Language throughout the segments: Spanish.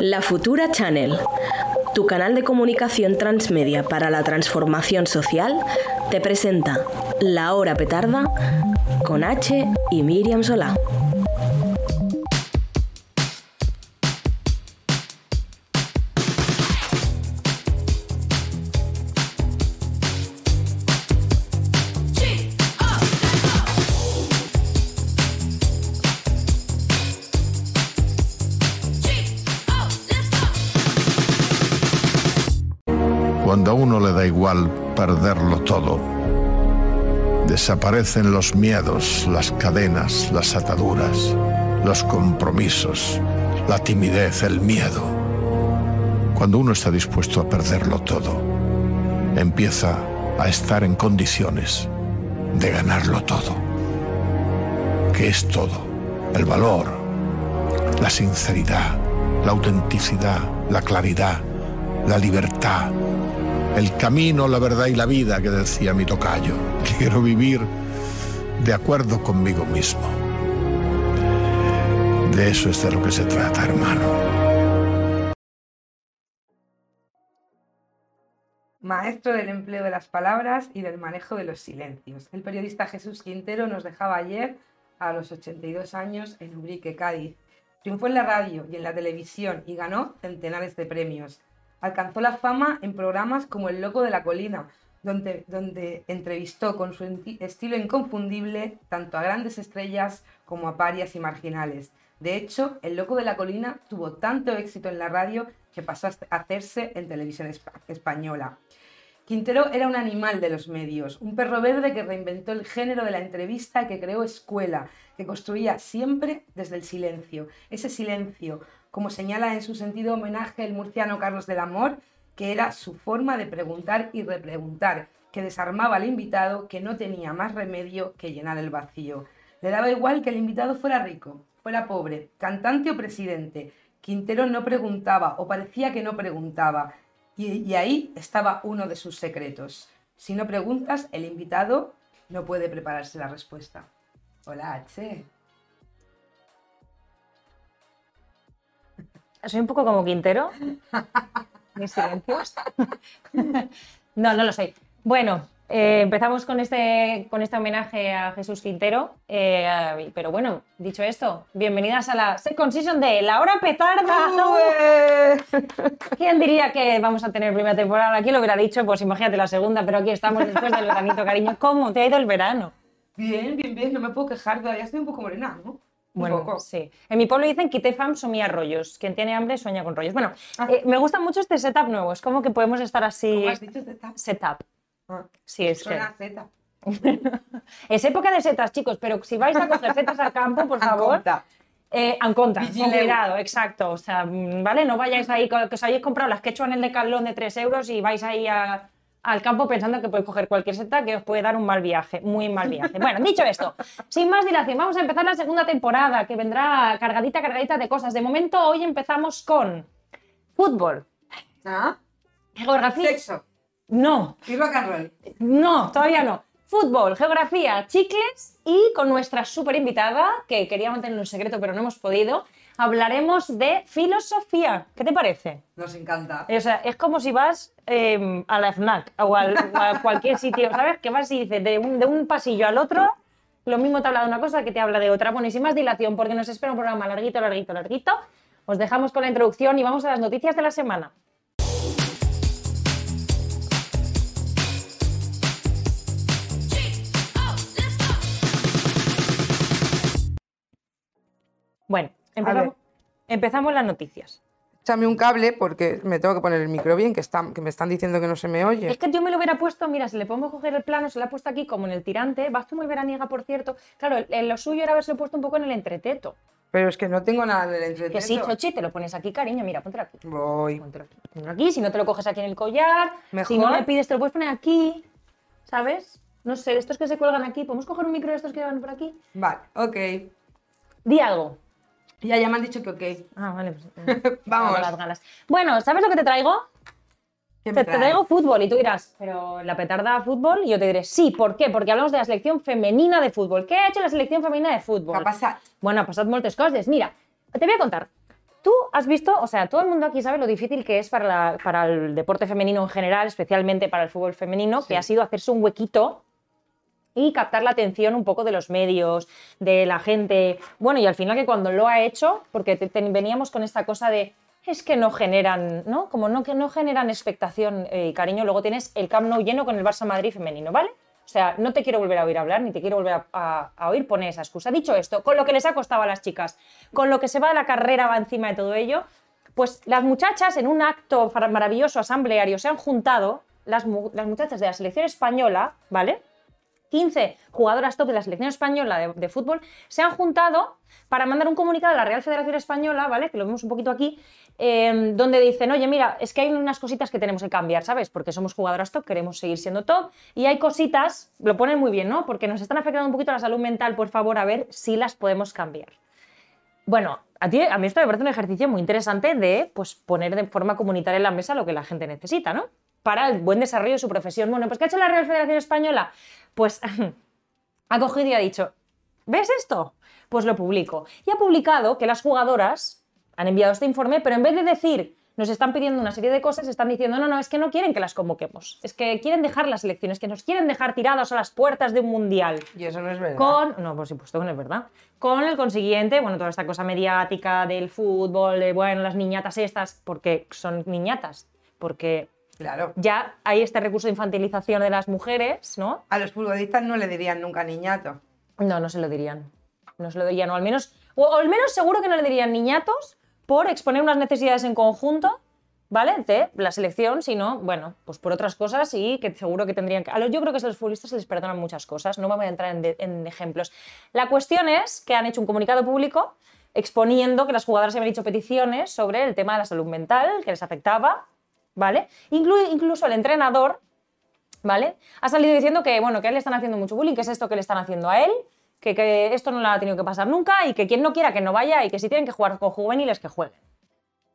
La Futura Channel, tu canal de comunicación transmedia para la transformación social, te presenta La Hora Petarda con H y Miriam Solá. Perderlo todo, desaparecen los miedos, las cadenas, las ataduras, los compromisos, la timidez, el miedo. Cuando uno está dispuesto a perderlo todo, empieza a estar en condiciones de ganarlo todo. ¿Qué es todo? El valor, la sinceridad, la autenticidad, la claridad, la libertad, el camino, la verdad y la vida que decía mi tocayo. Quiero vivir de acuerdo conmigo mismo. De eso es de lo que se trata, hermano. Maestro del empleo de las palabras y del manejo de los silencios. El periodista Jesús Quintero nos dejaba ayer, a los 82 años, en Ubrique, Cádiz. Triunfó en la radio y en la televisión y ganó centenares de premios. Alcanzó la fama en programas como El Loco de la Colina, donde, donde entrevistó con su estilo inconfundible tanto a grandes estrellas como a parias y marginales. De hecho, El Loco de la Colina tuvo tanto éxito en la radio que pasó a hacerse en televisión espa- española. Quintero era un animal de los medios, un perro verde que reinventó el género de la entrevista que creó escuela, que construía siempre desde el silencio. Ese silencio, como señala en su sentido homenaje el murciano Carlos del Amor, que era su forma de preguntar y repreguntar, que desarmaba al invitado que no tenía más remedio que llenar el vacío. Le daba igual que el invitado fuera rico, fuera pobre, cantante o presidente. Quintero no preguntaba o parecía que no preguntaba. Y, y ahí estaba uno de sus secretos. Si no preguntas, el invitado no puede prepararse la respuesta. Hola, H. Soy un poco como Quintero. Mis silencios. no, no lo soy. Bueno, eh, empezamos con este, con este homenaje a Jesús Quintero. eh, pero bueno, dicho esto, bienvenidas a la second season de La Hora Petarda. ¿Quién diría que vamos a tener primera temporada? ¿Quién lo hubiera dicho? Pues imagínate la segunda, pero aquí estamos después del veranito, cariño. ¿Cómo te ha ido el verano? Bien, bien, bien, no me puedo quejar, todavía estoy un poco morena, ¿no? Un Bueno, poco. sí. En mi pueblo dicen quité fam somía rollos. Quien tiene hambre sueña con rollos. Bueno, Ah. eh, me gusta mucho este setup nuevo. Es como que podemos estar así. ¿Cómo has dicho Z? Setup. Ah, Sí, es que. Suena Z. Es época de setas, chicos, pero si vais a coger setas al campo, por favor, Anconta. eh, en contra, con cuidado, exacto. O sea, mm, ¿vale? No vayáis ahí, que os hayáis comprado las que he hecho en el decalón de 3 euros y vais ahí a- al campo pensando que podéis coger cualquier seta que os puede dar un mal viaje, muy mal viaje. Bueno, dicho esto, sin más dilación, vamos a empezar la segunda temporada que vendrá cargadita, cargadita de cosas. De momento, hoy empezamos con fútbol, ¿Ah? geografía. Sexo. No, Y rock and roll. no, todavía no. Fútbol, geografía, chicles y con nuestra súper invitada, que quería mantenerlo en secreto pero no hemos podido, hablaremos de filosofía. ¿Qué te parece? Nos encanta. O sea, es como si vas eh, a la FNAC o, al- o a cualquier sitio, ¿sabes? Que vas y dices de un, de un pasillo al otro, lo mismo te habla de una cosa que te habla de otra. Bueno, y sin más dilación, porque nos espera un programa larguito, larguito, larguito, os dejamos con la introducción y vamos a las noticias de la semana. Bueno, empezamos, empezamos las noticias. Échame un cable porque me tengo que poner el micro bien, que, están, que me están diciendo que no se me oye. Es que yo me lo hubiera puesto, mira, si le podemos coger el plano, se lo ha puesto aquí como en el tirante. Vas tú muy veraniega, por cierto. Claro, el- el- lo suyo era haberse puesto un poco en el entreteto. Pero es que no tengo nada en el entretenimiento. Que sí, Chochi, te lo pones aquí, cariño. Mira, póntelo aquí. Voy. Póntelo aquí. Póntelo aquí. Si no te lo coges aquí en el collar, Mejor. si no le pides, te lo puedes poner aquí. ¿Sabes? No sé, estos que se cuelgan aquí. ¿Podemos coger un micro de estos que van por aquí? Vale, ok. Di algo. Ya, ya me han dicho que ok. Ah, vale. Pues, Vamos. Las ganas. Bueno, ¿sabes lo que te traigo? ¿Qué Te, te traigo fútbol y tú dirás, pero la petarda fútbol. Y yo te diré, sí, ¿por qué? Porque hablamos de la selección femenina de fútbol. ¿Qué ha hecho la selección femenina de fútbol? ¿Qué ha passat? Bueno, ha pasado muchas cosas. Mira, te voy a contar. Tú has visto, o sea, todo el mundo aquí sabe lo difícil que es para, la- para el deporte femenino en general, especialmente para el fútbol femenino, que ha sido hacerse un huequito y captar la atención un poco de los medios, de la gente. Bueno, y al final que cuando lo ha hecho, porque veníamos con esta cosa de es que no generan, ¿no? Como no, que no generan expectación eh, y cariño, luego tienes el Camp Nou lleno con el Barça Madrid femenino, ¿vale? O sea, no te quiero volver a oír hablar, ni te quiero volver a, a- oír poner esa excusa. Dicho esto, con lo que les ha costado a las chicas, con lo que se va de la carrera va encima de todo ello, pues las muchachas en un acto maravilloso asambleario se han juntado, las muchachas de la selección española, ¿vale? 15 jugadoras top de la selección española de, fútbol se han juntado para mandar un comunicado a la Real Federación Española, ¿vale? Que lo vemos un poquito aquí, eh, donde dicen, oye, mira, es que hay unas cositas que tenemos que cambiar, ¿sabes? Porque somos jugadoras top, queremos seguir siendo top, y hay cositas, lo ponen muy bien, ¿no? Porque nos están afectando un poquito la salud mental, por favor, a ver si las podemos cambiar. Bueno, a, ti, a mí esto me parece un ejercicio muy interesante de pues, poner de forma comunitaria en la mesa lo que la gente necesita, ¿no? Para el buen desarrollo de su profesión. Bueno, pues ¿qué ha hecho la Real Federación Española? Pues ha cogido y ha dicho, ¿ves esto? Pues lo publico. Y ha publicado que las jugadoras han enviado este informe, pero en vez de decir, nos están pidiendo una serie de cosas, están diciendo, no, no, es que no quieren que las convoquemos. Es que quieren dejar las elecciones, que nos quieren dejar tirados a las puertas de un mundial. Y eso no es verdad. Con, no, por supuesto que no es verdad. Con el consiguiente, bueno, toda esta cosa mediática del fútbol, de, bueno, las niñatas estas, porque son niñatas, porque Claro. ya hay este recurso de infantilización de las mujeres, ¿no? A los futbolistas no le dirían nunca niñato. No, no se lo dirían. No se lo dirían, o al menos, o, al menos seguro que no le dirían niñatos por exponer unas necesidades en conjunto, ¿vale? De la selección, sino, bueno, pues por otras cosas y que seguro que tendrían que... A los, yo creo que a los futbolistas se les perdonan muchas cosas, no me voy a entrar en, de- en ejemplos. La cuestión es que han hecho un comunicado público exponiendo que las jugadoras habían hecho peticiones sobre el tema de la salud mental que les afectaba, ¿vale? Inclu- incluso el entrenador ¿vale? Ha salido diciendo que, bueno, que a él le están haciendo mucho bullying, que es esto que le están haciendo a él, que, que esto no le ha tenido que pasar nunca y que quien no quiera que no vaya y que si tienen que jugar con juveniles, que jueguen.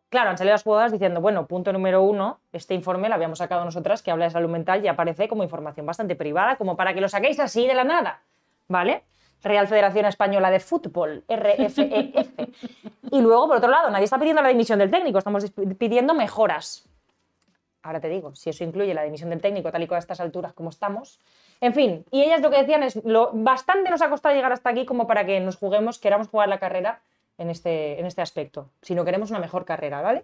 Claro, han salido las jugadoras diciendo, bueno, punto número uno, este informe lo habíamos sacado nosotras que habla de salud mental y aparece como información bastante privada, como para que lo saquéis así de la nada, ¿vale? Real Federación Española de Fútbol, RFEF. Y luego, por otro lado, nadie está pidiendo la dimisión del técnico, estamos pidiendo mejoras. Ahora te digo, si eso incluye la dimisión del técnico, tal y con estas alturas como estamos. En fin, y ellas lo que decían es, lo, bastante nos ha costado llegar hasta aquí como para que nos juguemos, queramos jugar la carrera en este, en este aspecto, si no queremos una mejor carrera, ¿vale?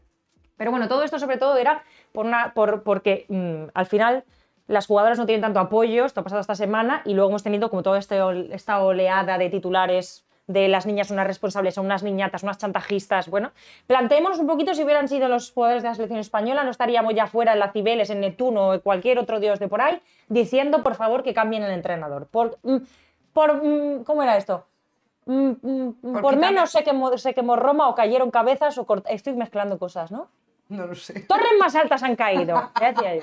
Pero bueno, todo esto sobre todo era por una, por, porque mm, al final las jugadoras no tienen tanto apoyo, esto ha pasado esta semana, y luego hemos tenido como toda este esta oleada de titulares de las niñas unas responsables, son unas niñatas, unas chantajistas. Bueno, planteémonos un poquito si hubieran sido los jugadores de la selección española, no estaríamos ya fuera en la Cibeles, en Neptuno o en cualquier otro dios de por ahí, diciendo por favor que cambien el entrenador. Por, mm, por mm, ¿Cómo era esto? Mm, Por menos se quemó, se quemó Roma o cayeron cabezas o cort- Estoy mezclando cosas, ¿no? No lo sé. Torres más altas han caído. ya decía yo.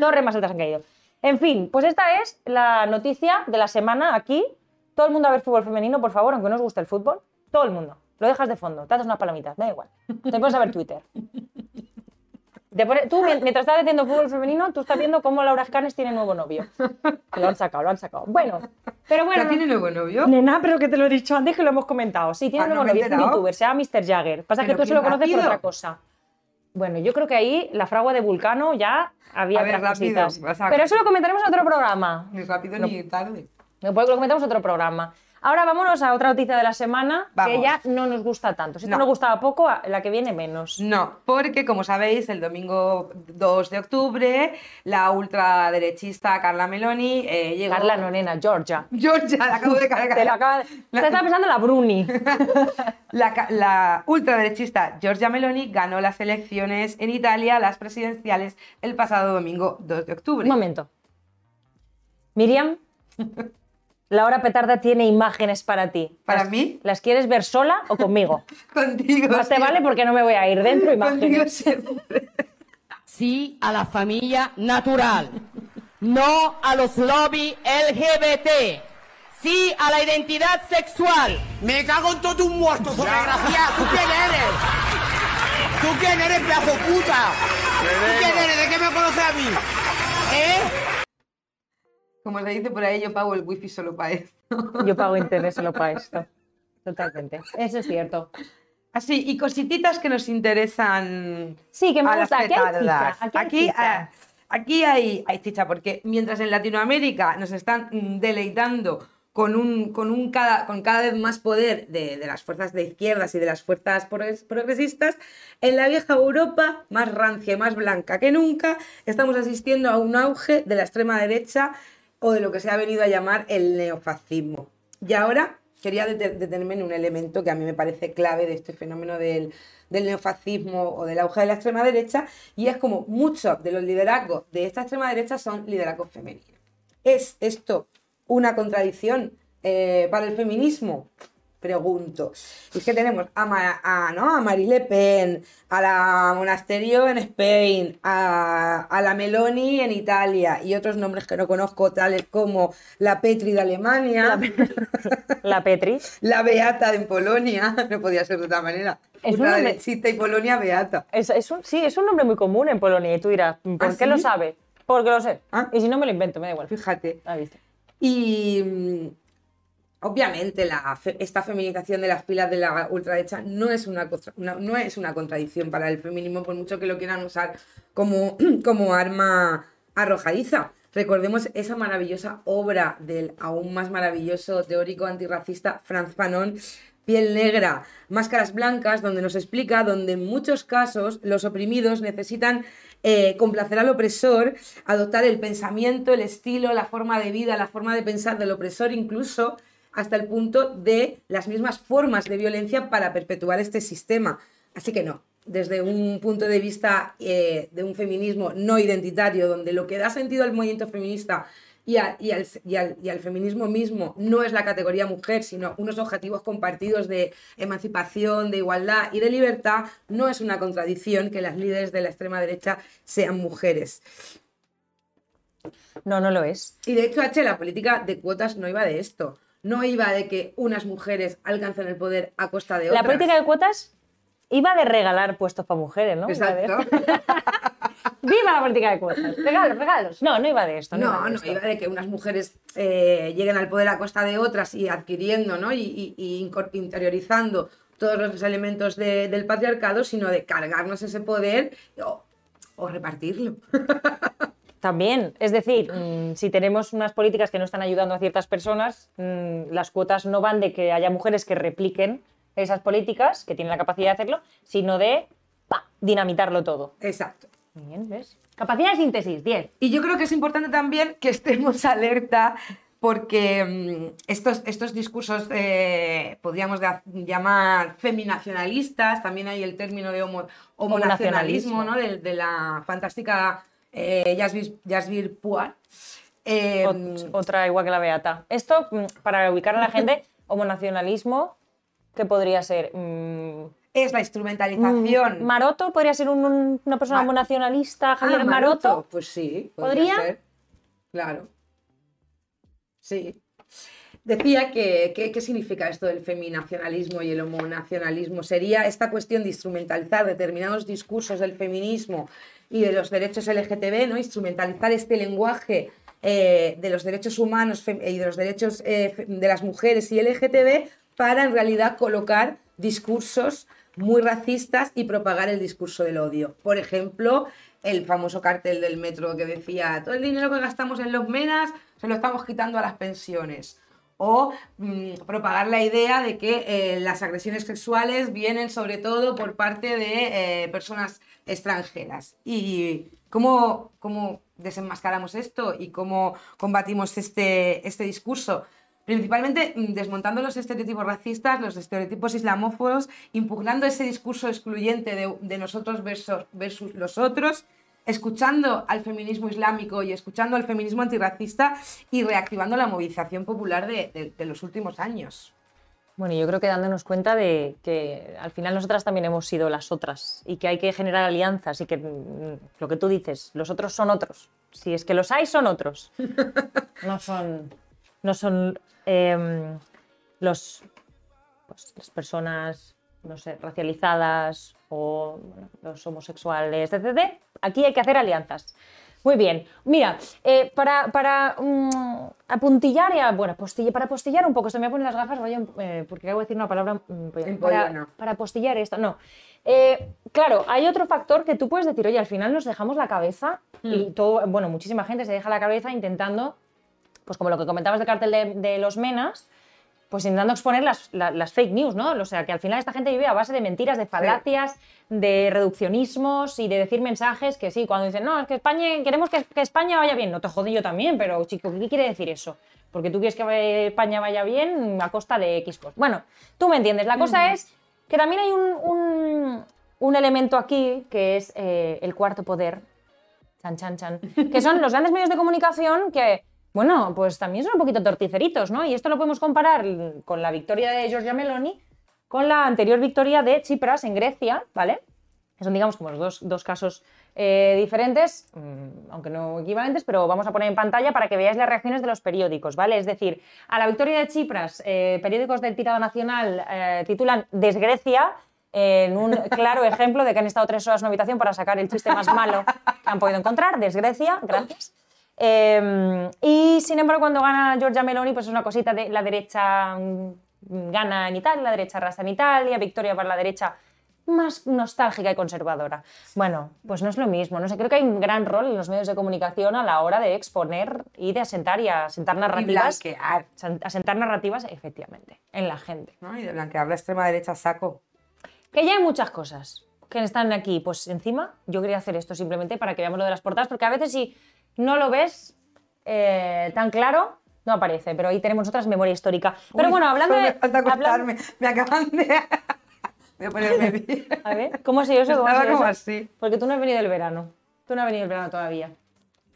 Torres más altas han caído. En fin, pues esta es la noticia de la semana aquí. Todo el mundo a ver fútbol femenino, por favor, aunque no os guste el fútbol. Todo el mundo. Lo dejas de fondo, te haces unas palomitas, da igual. Te pones a ver Twitter. Te pone- tú, mien- mientras estás haciendo fútbol femenino, tú estás viendo cómo Laura Escanes tiene nuevo novio. Que lo han sacado, lo han sacado. Bueno, pero bueno. ¿Ya tiene nuevo novio? Nena, pero que te lo he dicho antes que lo hemos comentado. Sí, tiene Ah, no nuevo novio, es un youtuber, se llama Mr. Jagger. Pasa que tú se lo conoces por otra cosa. Bueno, yo creo que ahí la fragua de Vulcano ya había A ver, otras rápido, cositas. vas a- Pero eso lo comentaremos en otro programa. Ni rápido ni tarde. Lo lo comentamos en otro programa. Ahora vámonos a otra noticia de la semana que ya no nos gusta tanto. Si No. nos gustaba poco, la que viene menos. No, porque como sabéis, el domingo 2 de octubre, la ultraderechista Carla Meloni eh, llegó... Carla, no, nena, Georgia. Georgia, la acabo de cargar. Te la acaba de... Te estaba pensando en la Bruni. La, la ultraderechista Giorgia Meloni ganó las elecciones en Italia, las presidenciales, el pasado domingo 2 de octubre. Un momento. Miriam, la hora petarda tiene imágenes para ti. ¿Para ¿Las- mí? ¿Las quieres ver sola o conmigo? Contigo. Más te vale porque no me voy a ir dentro Contigo imágenes. siempre. Sí a la familia natural. No a los lobbies LGBT. Sí a la identidad sexual. Me cago en todo tus muertos, desgraciada. ¿Tú quién eres? ¿Tú quién eres, pedazo puta? ¿Tú quién eres? ¿De qué me conoces a mí? Como se dice por ahí, yo pago el wifi solo para esto. Yo pago internet solo para esto. Totalmente. Eso es cierto. Así, y cosititas que nos interesan Sí, que me a las gusta. Aquí hay chicha, aquí hay Aquí, chicha. ah, aquí hay, hay chicha, porque mientras en Latinoamérica nos están mm, deleitando con, un, con, un cada, con cada vez más poder de, de las fuerzas de izquierdas y de las fuerzas progres- progresistas, en la vieja Europa, más rancia y más blanca que nunca, estamos asistiendo a un auge de la extrema derecha o de lo que se ha venido a llamar el neofascismo. Y ahora quería dete- detenerme en un elemento que a mí me parece clave de este fenómeno del, del neofascismo o del auge de la extrema derecha, y es como muchos de los liderazgos de esta extrema derecha son liderazgos femeninos. ¿Es esto una contradicción eh, para el feminismo? Pregunto. Es que tenemos a, Ma- a, ¿no? a Marie Le Pen, a la Monasterio en Spain, a, a la Meloni en Italia y otros nombres que no conozco, tales como la Petri de Alemania, La Petri. la Beata en Polonia, no podía ser de otra manera. Es un Una nombre- derechista y Polonia Beata. Es, es un, sí, es un nombre muy común en Polonia. Y tú dirás, ¿por ¿Ah, qué lo sí? sabe? Porque lo sé. Ah. Y si no me lo invento, me da igual. Fíjate. Ah, ¿viste? Y obviamente esta feminización de las filas de la ultraderecha no es una- no es una contradicción para el feminismo, por mucho que lo quieran usar como, como arma arrojadiza. Recordemos esa maravillosa obra del aún más maravilloso teórico antirracista Franz Fanon, Piel Negra, Máscaras Blancas, donde nos explica donde en muchos casos los oprimidos necesitan eh, complacer al opresor, adoptar el pensamiento, el estilo, la forma de vida, la forma de pensar del opresor, incluso hasta el punto de las mismas formas de violencia para perpetuar este sistema. Así que no, desde un punto de vista eh, de un feminismo no identitario, donde lo que da sentido al movimiento feminista y, a- y al, y al- y al feminismo mismo no es la categoría mujer, sino unos objetivos compartidos de emancipación, de igualdad y de libertad, no es una contradicción que las líderes de la extrema derecha sean mujeres. No, no lo es. Y de hecho, H, la política de cuotas no iba de esto. No iba de que unas mujeres alcancen el poder a costa de otras. La política de cuotas iba de regalar puestos para mujeres, ¿no? Exacto. ¡Viva la política de cuotas! Regalos, regalos. No, no iba de esto. No, No, iba de no, iba de que unas mujeres eh, lleguen al poder a costa de otras y adquiriendo ¿no? y, y- y interiorizando todos los elementos de- del patriarcado, sino de cargarnos ese poder o, o repartirlo. También, es decir, mm, si tenemos unas políticas que no están ayudando a ciertas personas, mm, las cuotas no van de que haya mujeres que repliquen esas políticas, que tienen la capacidad de hacerlo, sino de pa, dinamitarlo todo. Exacto. Bien, ¿ves? Capacidad de síntesis, 10. Y yo creo que es importante también que estemos alerta porque mm, estos, estos discursos eh, podríamos llamar feminacionalistas, también hay el término de homo, homonacionalismo, Homonacionalismo. ¿no? de, de la fantástica eh, Puar. Eh, Ot- Otra igual que la Beata. Esto, mm, para ubicar a la gente, homonacionalismo, ¿qué podría ser? Mm, es la instrumentalización. mm, Maroto podría ser un- un- una persona homonacionalista, Javier Ah, Maroto. Pues sí. ¿Podría? ser. Claro. Sí. Decía que, que- ¿qué significa esto del feminacionalismo y el homonacionalismo? Sería esta cuestión de instrumentalizar determinados discursos del feminismo y de los derechos LGTB, ¿no? Instrumentalizar este lenguaje eh, de los derechos humanos y de los derechos eh, de las mujeres y LGTB para en realidad colocar discursos muy racistas y propagar el discurso del odio. Por ejemplo, el famoso cartel del metro que decía, todo el dinero que gastamos en los menas se lo estamos quitando a las pensiones. O mm, propagar la idea de que eh, las agresiones sexuales vienen sobre todo por parte de personas extranjeras. ¿Y cómo, cómo desenmascaramos esto y cómo combatimos este, este discurso? Principalmente mm, desmontando los estereotipos racistas, los estereotipos islamófobos, impugnando ese discurso excluyente de, de nosotros versus, los otros, escuchando al feminismo islámico y escuchando al feminismo antirracista y reactivando la movilización popular de- de los últimos años. Bueno, yo creo que dándonos cuenta de que al final nosotras también hemos sido las otras y que hay que generar alianzas y que mm, lo que tú dices, los otros son otros. Si es que los hay, son otros. No son, no son em, los, pues, las personas, no sé, racializadas o bueno, los homosexuales, etc. Aquí hay que hacer alianzas. Muy bien. Mira, eh, para, para mm, apuntillar y a- bueno, postilla- para postillar un poco, se me voy a poner las gafas, vaya, eh, porque acabo de decir una palabra mm, para, para postillar esto. No. Eh, claro, hay otro factor que tú puedes decir, oye, al final nos dejamos la cabeza y todo, bueno, muchísima gente se deja la cabeza intentando, pues como lo que comentabas del cartel de, de los Menas, pues intentando exponer las, la- las fake news, ¿no? O sea, que al final esta gente vive a base de mentiras, de falacias, de reduccionismos y de decir mensajes que sí, cuando dicen, no, es que España, queremos que, que España vaya bien. No te jode yo también, pero chico, ¿qué quiere decir eso? Porque tú quieres que España vaya bien a costa de X cosas. Bueno, tú me entiendes. La cosa es que también hay un, un- un elemento aquí que es eh, el cuarto poder, chan, chan, chan, que son los grandes medios de comunicación que, bueno, pues también son un poquito torticeritos, ¿no? Y esto lo podemos comparar con la victoria de Giorgia Meloni con la anterior victoria de Tsipras en Grecia, ¿vale? Son, digamos, como los dos, dos casos eh, diferentes, mm, aunque no equivalentes, pero vamos a poner en pantalla para que veáis las reacciones de los periódicos, ¿vale? Es decir, a la victoria de Tsipras, eh, periódicos del tirado nacional eh, titulan Desgrecia, en un claro ejemplo de que han estado tres horas en una habitación para sacar el chiste más malo que han podido encontrar, Desgrecia, gracias. Eh, y sin embargo, cuando gana Giorgia Meloni, pues es una cosita de la derecha mm, gana en Italia, la derecha arrasa en Italia, victoria para la derecha más nostálgica y conservadora. Bueno, pues no es lo mismo. No sé, creo que hay un gran rol en los medios de comunicación a la hora de exponer y de asentar y asentar Y narrativas. blanquear, asen- Asentar narrativas, efectivamente, en la gente. ¿no? Y de blanquear la extrema derecha saco. Que ya hay muchas cosas que están aquí, pues encima. Yo quería hacer esto simplemente para que veamos lo de las portadas, porque a veces si no lo ves eh, tan claro, no aparece, pero ahí tenemos otras memoria histórica. Pero Uy, bueno, hablando solo de... Me falta acostarme. Me acaban de... Voy a ponerme bien. A ver, ¿cómo ha sido eso? ¿Cómo ha Estaba como eso? así. Porque tú no has venido del verano. Tú no has venido del verano todavía.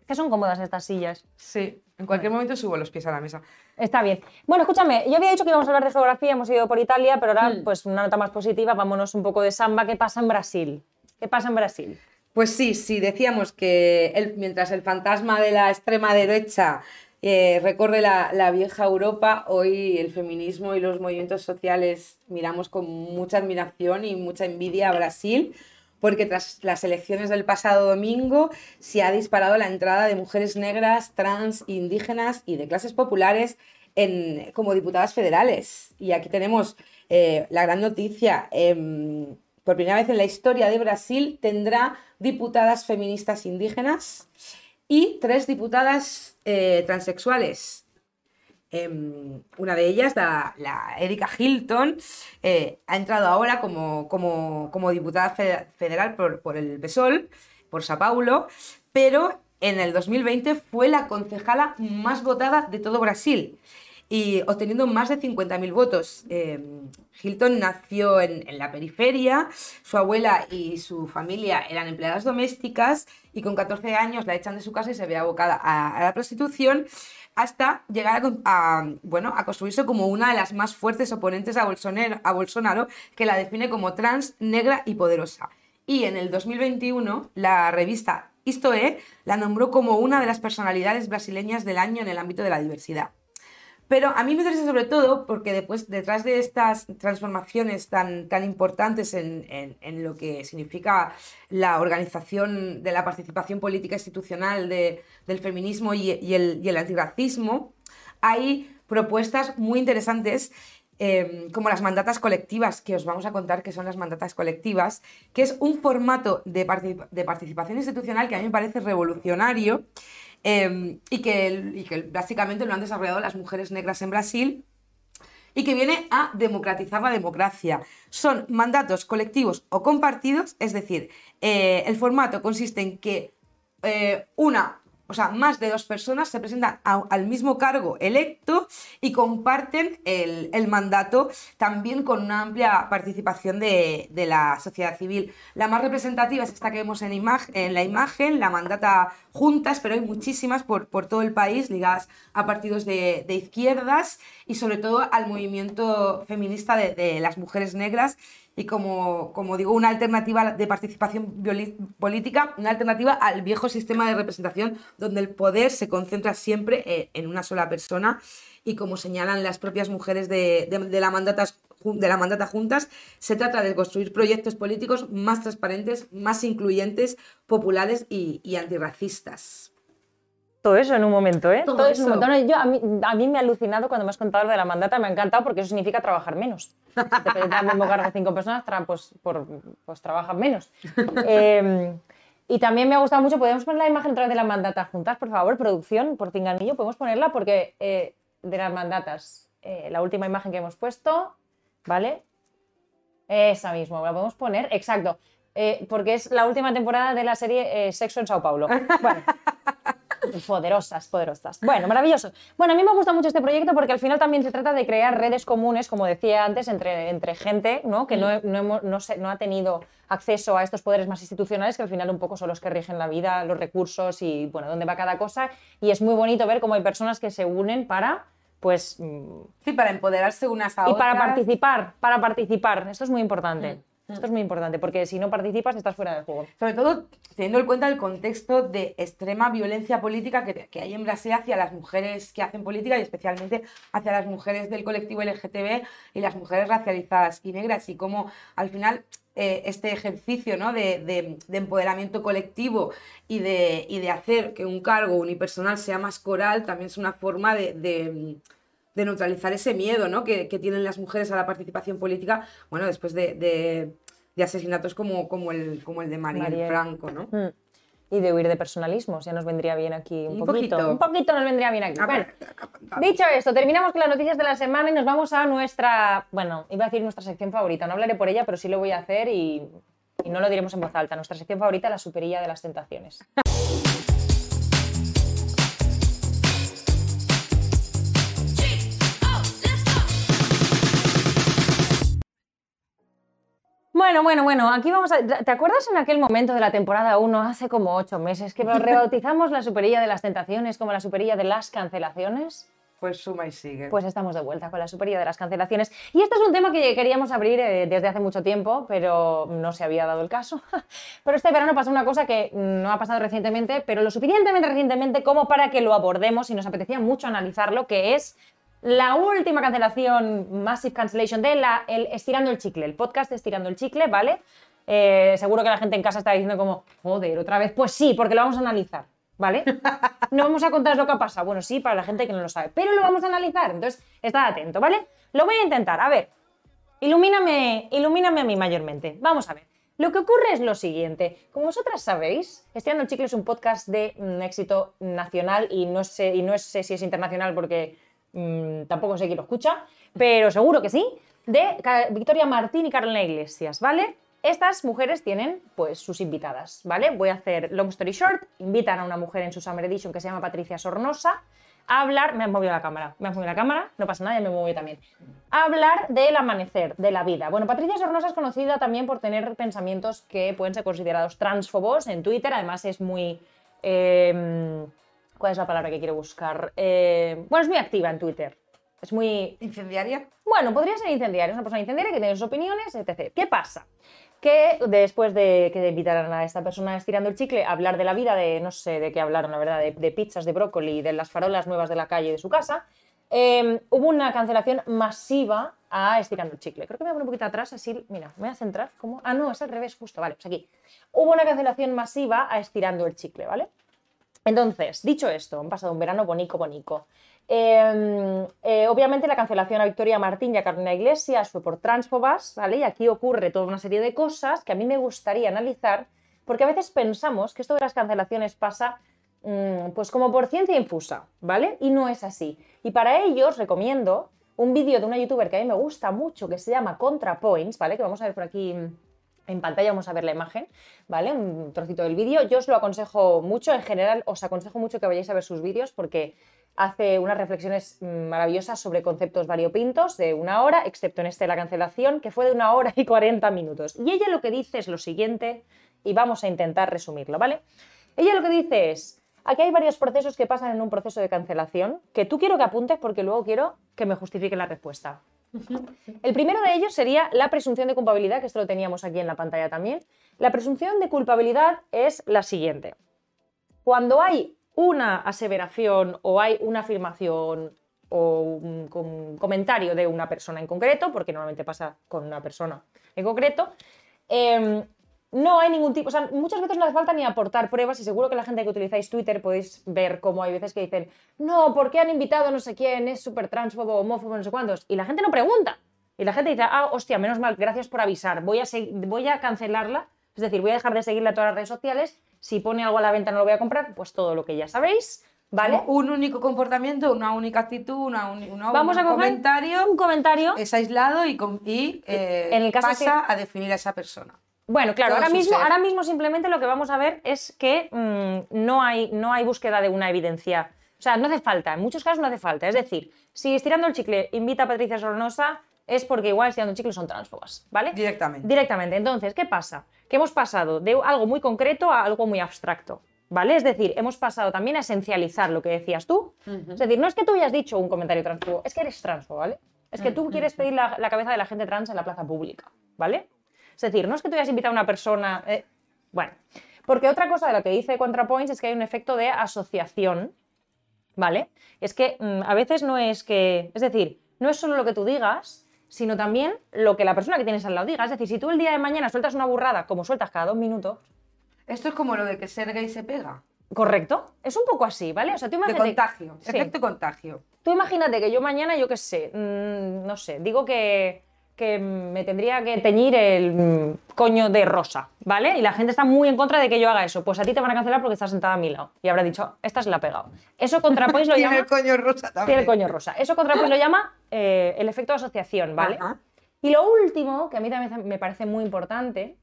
Que son cómodas estas sillas. Sí, en cualquier momento subo los pies a la mesa. Está bien. Bueno, escúchame, yo había dicho que íbamos a hablar de geografía, hemos ido por Italia, pero ahora, Hmm. pues una nota más positiva, vámonos un poco de samba. ¿Qué pasa en Brasil? ¿Qué pasa en Brasil? Pues sí, sí, decíamos que mientras el fantasma de la extrema derecha eh, recorre la, la vieja Europa, hoy el feminismo y los movimientos sociales miramos con mucha admiración y mucha envidia a Brasil, porque tras las elecciones del pasado domingo se ha disparado la entrada de mujeres negras, trans, indígenas y de clases populares en, como diputadas federales. Y aquí tenemos eh, la gran noticia. em, por primera vez en la historia de Brasil tendrá diputadas feministas indígenas y tres diputadas eh, transexuales. Em, una de ellas, la, la Erika Hilton, eh, ha entrado ahora como, como, como diputada fe- federal por, por el PSOL, por Sao Paulo, pero en el 2020 fue la concejala más votada de todo Brasil y obteniendo más de 50.000 votos. Eh, Hilton nació en, la periferia, su abuela y su familia eran empleadas domésticas y con 14 años la echan de su casa y se ve abocada a, la prostitución hasta llegar a, bueno, a construirse como una de las más fuertes oponentes a Bolsonaro, que la define como trans, negra y poderosa. Y en el 2021, la revista Istoe la nombró como una de las personalidades brasileñas del año en el ámbito de la diversidad. Pero a mí me interesa sobre todo porque después, detrás de estas transformaciones tan, tan importantes en, en- lo que significa la organización de la participación política institucional de- del feminismo y, el, y el antirracismo, hay propuestas muy interesantes eh, como las mandatas colectivas, que os vamos a contar que son las mandatas colectivas, que es un formato de, particip- de participación institucional que a mí me parece revolucionario eh, y, que, y que básicamente lo han desarrollado las mujeres negras en Brasil y que viene a democratizar la democracia. Son mandatos colectivos o compartidos, es decir, eh, el formato consiste en que eh, una, o sea, más de dos personas se presentan al mismo cargo electo y comparten el, el mandato también con una amplia participación de, de la sociedad civil. La más representativa es esta que vemos en, en la imagen, la mandata juntas, pero hay muchísimas por, por todo el país ligadas a partidos de, de izquierdas y sobre todo al movimiento feminista de, de las mujeres negras y como, como digo, una alternativa de participación política, una alternativa al viejo sistema de representación donde el poder se concentra siempre eh, en una sola persona y como señalan las propias mujeres de, de- de la mandatas, jun- de la mandata juntas, se trata de construir proyectos políticos más transparentes, más incluyentes, populares y, y antirracistas. Todo eso en un momento, ¿eh? Todo eso en un eso. momento. No, yo, a, mí, a mí me ha alucinado cuando me has contado lo de la mandata, me ha encantado porque eso significa trabajar menos. Te presentan al mismo cargo cinco personas, tra- pues, por, pues trabajan menos. Eh, y también me ha gustado mucho, podemos poner la imagen otra vez de la mandata juntas, por favor, producción, por Cinganillo, podemos ponerla porque eh, de las mandatas, eh, la última imagen que hemos puesto, ¿vale? Esa misma, la podemos poner, exacto. eh, porque es la última temporada de la serie Sexo en Sao Paulo. Bueno, Poderosas, poderosas. Bueno, maravilloso. Bueno, a mí me gusta mucho este proyecto porque al final también se trata de crear redes comunes, como decía antes, entre, entre gente ¿no? que no, no, hemos- no se- no ha tenido acceso a estos poderes más institucionales, que al final un poco son los que rigen la vida, los recursos y, bueno, dónde va cada cosa. Y es muy bonito ver cómo hay personas que se unen para, pues, mm, Sí, para empoderarse unas a y otras. para participar, para participar. Esto es muy importante. Esto es muy importante, porque si no participas estás fuera del juego. Sobre todo teniendo en cuenta el contexto de extrema violencia política que, que hay en Brasil hacia las mujeres que hacen política y especialmente hacia las mujeres del colectivo LGTB y las mujeres racializadas y negras y cómo al final eh, este ejercicio ¿no? de, de- de empoderamiento colectivo y de, y de hacer que un cargo unipersonal sea más coral también es una forma de, de- de neutralizar ese miedo ¿no? que, que tienen las mujeres a la participación política, bueno, después de, de- de asesinatos como, como, el, como el de Mariel. Franco, ¿no? Mm. Y de huir de personalismos, ya nos vendría bien aquí un, Un poquito. poquito. Un poquito nos vendría bien aquí. Bueno, dicho esto, terminamos con las noticias de la semana y nos vamos a nuestra, bueno, iba a decir nuestra sección favorita, no hablaré por ella, pero sí lo voy a hacer y, y no lo diremos en voz alta. Nuestra sección favorita, la superilla de las tentaciones. Bueno, bueno, bueno, aquí vamos a... ¿Te acuerdas en aquel momento de la temporada 1, hace como ocho meses, que rebautizamos la superilla de las tentaciones como la superilla de las cancelaciones? Pues suma y sigue. Pues estamos de vuelta con la superilla de las cancelaciones. Y este es un tema que queríamos abrir eh, desde hace mucho tiempo, pero no se había dado el caso. Pero este verano pasó una cosa que no ha pasado recientemente, pero lo suficientemente recientemente como para que lo abordemos y nos apetecía mucho analizarlo, que es la última cancelación, Massive Cancellation, de la, el Estirando el Chicle, el podcast Estirando el Chicle, ¿vale? Eh, seguro que la gente en casa está diciendo como, joder, otra vez. Pues sí, porque lo vamos a analizar, ¿vale? No vamos a contar lo que ha pasado. Bueno, sí, para la gente que no lo sabe, pero lo vamos a analizar. Entonces, estad atento, ¿vale? Lo voy a intentar. A ver, ilumíname, ilumíname a mí mayormente. Vamos a ver. Lo que ocurre es lo siguiente. Como vosotras sabéis, Estirando el Chicle es un podcast de mm, éxito nacional y no sé, y no sé si es internacional porque mm, tampoco sé quién lo escucha, pero seguro que sí, de Victoria Martín y Carolina Iglesias, ¿vale? Estas mujeres tienen pues sus invitadas, ¿vale? Voy a hacer long story short, invitan a una mujer en su Summer Edition que se llama Patricia Sornosa a hablar, me has movido la cámara, me has movido la cámara, no pasa nada, ya me yo también. A hablar del amanecer, de la vida. Bueno, Patricia Sornosa es conocida también por tener pensamientos que pueden ser considerados transfobos en Twitter, además es muy... eh, ¿Cuál es la palabra que quiero buscar? Eh, bueno, es muy activa en Twitter. Es muy... ¿Incendiaria? Bueno, podría ser incendiaria, es una persona incendiaria que tiene sus opiniones, etc. ¿Qué pasa? Que después de que invitaran a esta persona estirando el chicle a hablar de la vida, de no sé de qué hablaron, la verdad, de, de pizzas, de brócoli, de las farolas nuevas de la calle de su casa, eh, hubo una cancelación masiva a estirando el chicle. Creo que me voy a poner un poquito atrás, así, mira, me voy a centrar. ¿Cómo? Ah, no, es al revés, justo, vale, pues aquí. Hubo una cancelación masiva a estirando el chicle, ¿vale? Entonces, dicho esto, han pasado un verano bonico, bonico. Eh, eh, obviamente la cancelación a Victoria Martín y a Carolina Iglesias fue por transfobas, ¿vale? Y aquí ocurre toda una serie de cosas que a mí me gustaría analizar, porque a veces pensamos que esto de las cancelaciones pasa mm, pues como por ciencia infusa, ¿vale? Y no es así. Y para ello os recomiendo un vídeo de una youtuber que a mí me gusta mucho, que se llama ContraPoints, ¿vale? Que vamos a ver por aquí mm, en pantalla, vamos a ver la imagen, ¿vale? Un trocito del vídeo. Yo os lo aconsejo mucho, en general os aconsejo mucho que vayáis a ver sus vídeos porque hace unas reflexiones mm, maravillosas sobre conceptos variopintos de una hora, excepto en este de la cancelación, que fue de una hora y 40 minutos. Y ella lo que dice es lo siguiente, y vamos a intentar resumirlo, ¿vale? Ella lo que dice es, aquí hay varios procesos que pasan en un proceso de cancelación, que tú quiero que apuntes porque luego quiero que me justifique la respuesta. El primero de ellos sería la presunción de culpabilidad, que esto lo teníamos aquí en la pantalla también. La presunción de culpabilidad es la siguiente. Cuando hay una aseveración o hay una afirmación o un com- comentario de una persona en concreto, porque normalmente pasa con una persona en concreto, em, no hay ningún tipo, o sea, muchas veces no hace falta ni aportar pruebas y seguro que la gente que utilizáis Twitter podéis ver cómo hay veces que dicen, no, ¿por qué han invitado a no sé quién? Es súper transfobo, homófobo, no sé cuántos. Y la gente no pregunta. Y la gente dice, ah, hostia, menos mal, gracias por avisar, voy a, voy a cancelarla, es decir, voy a dejar de seguirla a todas las redes sociales, si pone algo a la venta no lo voy a comprar, pues todo lo que ya sabéis, ¿vale? Un único comportamiento, una única actitud, una una- Vamos un a comentario un comentario. es aislado y, eh, En el caso pasa a definir a esa persona. Bueno, claro, ahora mismo, ahora mismo simplemente lo que vamos a ver es que mm, no, hay, no hay búsqueda de una evidencia. O sea, no hace falta, en muchos casos no hace falta. Es decir, si estirando el chicle invita a Patricia Sornosa, es porque igual estirando el chicle son transfobas, ¿vale? Directamente. Directamente. Entonces, ¿qué pasa? Que hemos pasado de algo muy concreto a algo muy abstracto. ¿Vale? Es decir, hemos pasado también a esencializar lo que decías tú. Es decir, no es que tú hayas dicho un comentario transfobo, es que eres transfobo, ¿vale? Es que tú quieres pedir la, la cabeza de la gente trans en la plaza pública, ¿vale? Es decir, no es que tú hayas invitado a una persona. eh, Bueno, porque otra cosa de lo que dice ContraPoints es que hay un efecto de asociación, ¿vale? Es que mm, a veces no es que. Es decir, no es solo lo que tú digas, sino también lo que la persona que tienes al lado diga. Es decir, si tú el día de mañana sueltas una burrada, como sueltas cada dos minutos, Esto es como lo de que ser gay se pega. correcto, es un poco así, ¿vale? O sea, tú De imagínate. contagio. Sí. Efecto contagio. Tú imagínate que yo mañana, yo qué sé, mm, no sé, digo que, que me tendría que teñir el mm, coño de rosa, ¿vale? Y la gente está muy en contra de que yo haga eso. Pues a ti te van a cancelar porque estás sentada a mi lado. Y habrá dicho, esta se la ha pegado. Eso ContraPoints lo Tiene llama... el coño rosa también. Tiene el coño rosa. Eso ContraPoints lo llama eh, el efecto de asociación, ¿vale? Ajá. Y lo último, que a mí también me parece muy importante,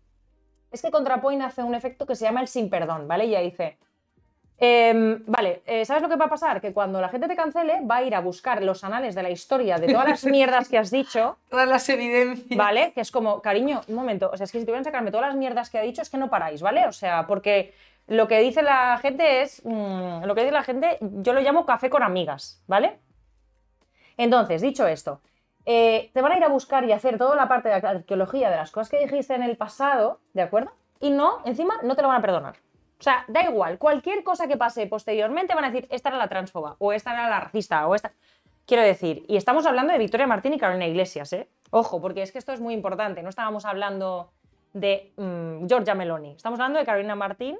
es que ContraPoint hace un efecto que se llama el sin perdón, ¿vale? Y ya dice, em, vale, eh, ¿sabes lo que va a pasar? Que cuando la gente te cancele, va a ir a buscar los anales de la historia de todas las mierdas que has dicho, Todas las evidencias. ¿vale? Que es como, cariño, un momento, o sea, es que si tuvieran que sacarme todas las mierdas que ha dicho, es que no paráis, ¿vale? O sea, porque lo que dice la gente es, mm, lo que dice la gente, yo lo llamo café con amigas, ¿vale? Entonces, dicho esto, eh, te van a ir a buscar y hacer toda la parte de la arqueología de las cosas que dijiste en el pasado, ¿de acuerdo? Y no, encima, no te lo van a perdonar. O sea, da igual, cualquier cosa que pase posteriormente van a decir, esta era la transfoba, o esta era la racista, o esta... Quiero decir, y estamos hablando de Victoria Martín y Carolina Iglesias, ¿eh? Ojo, porque es que esto es muy importante, no estábamos hablando de mm, Giorgia Meloni, estamos hablando de Carolina Martín,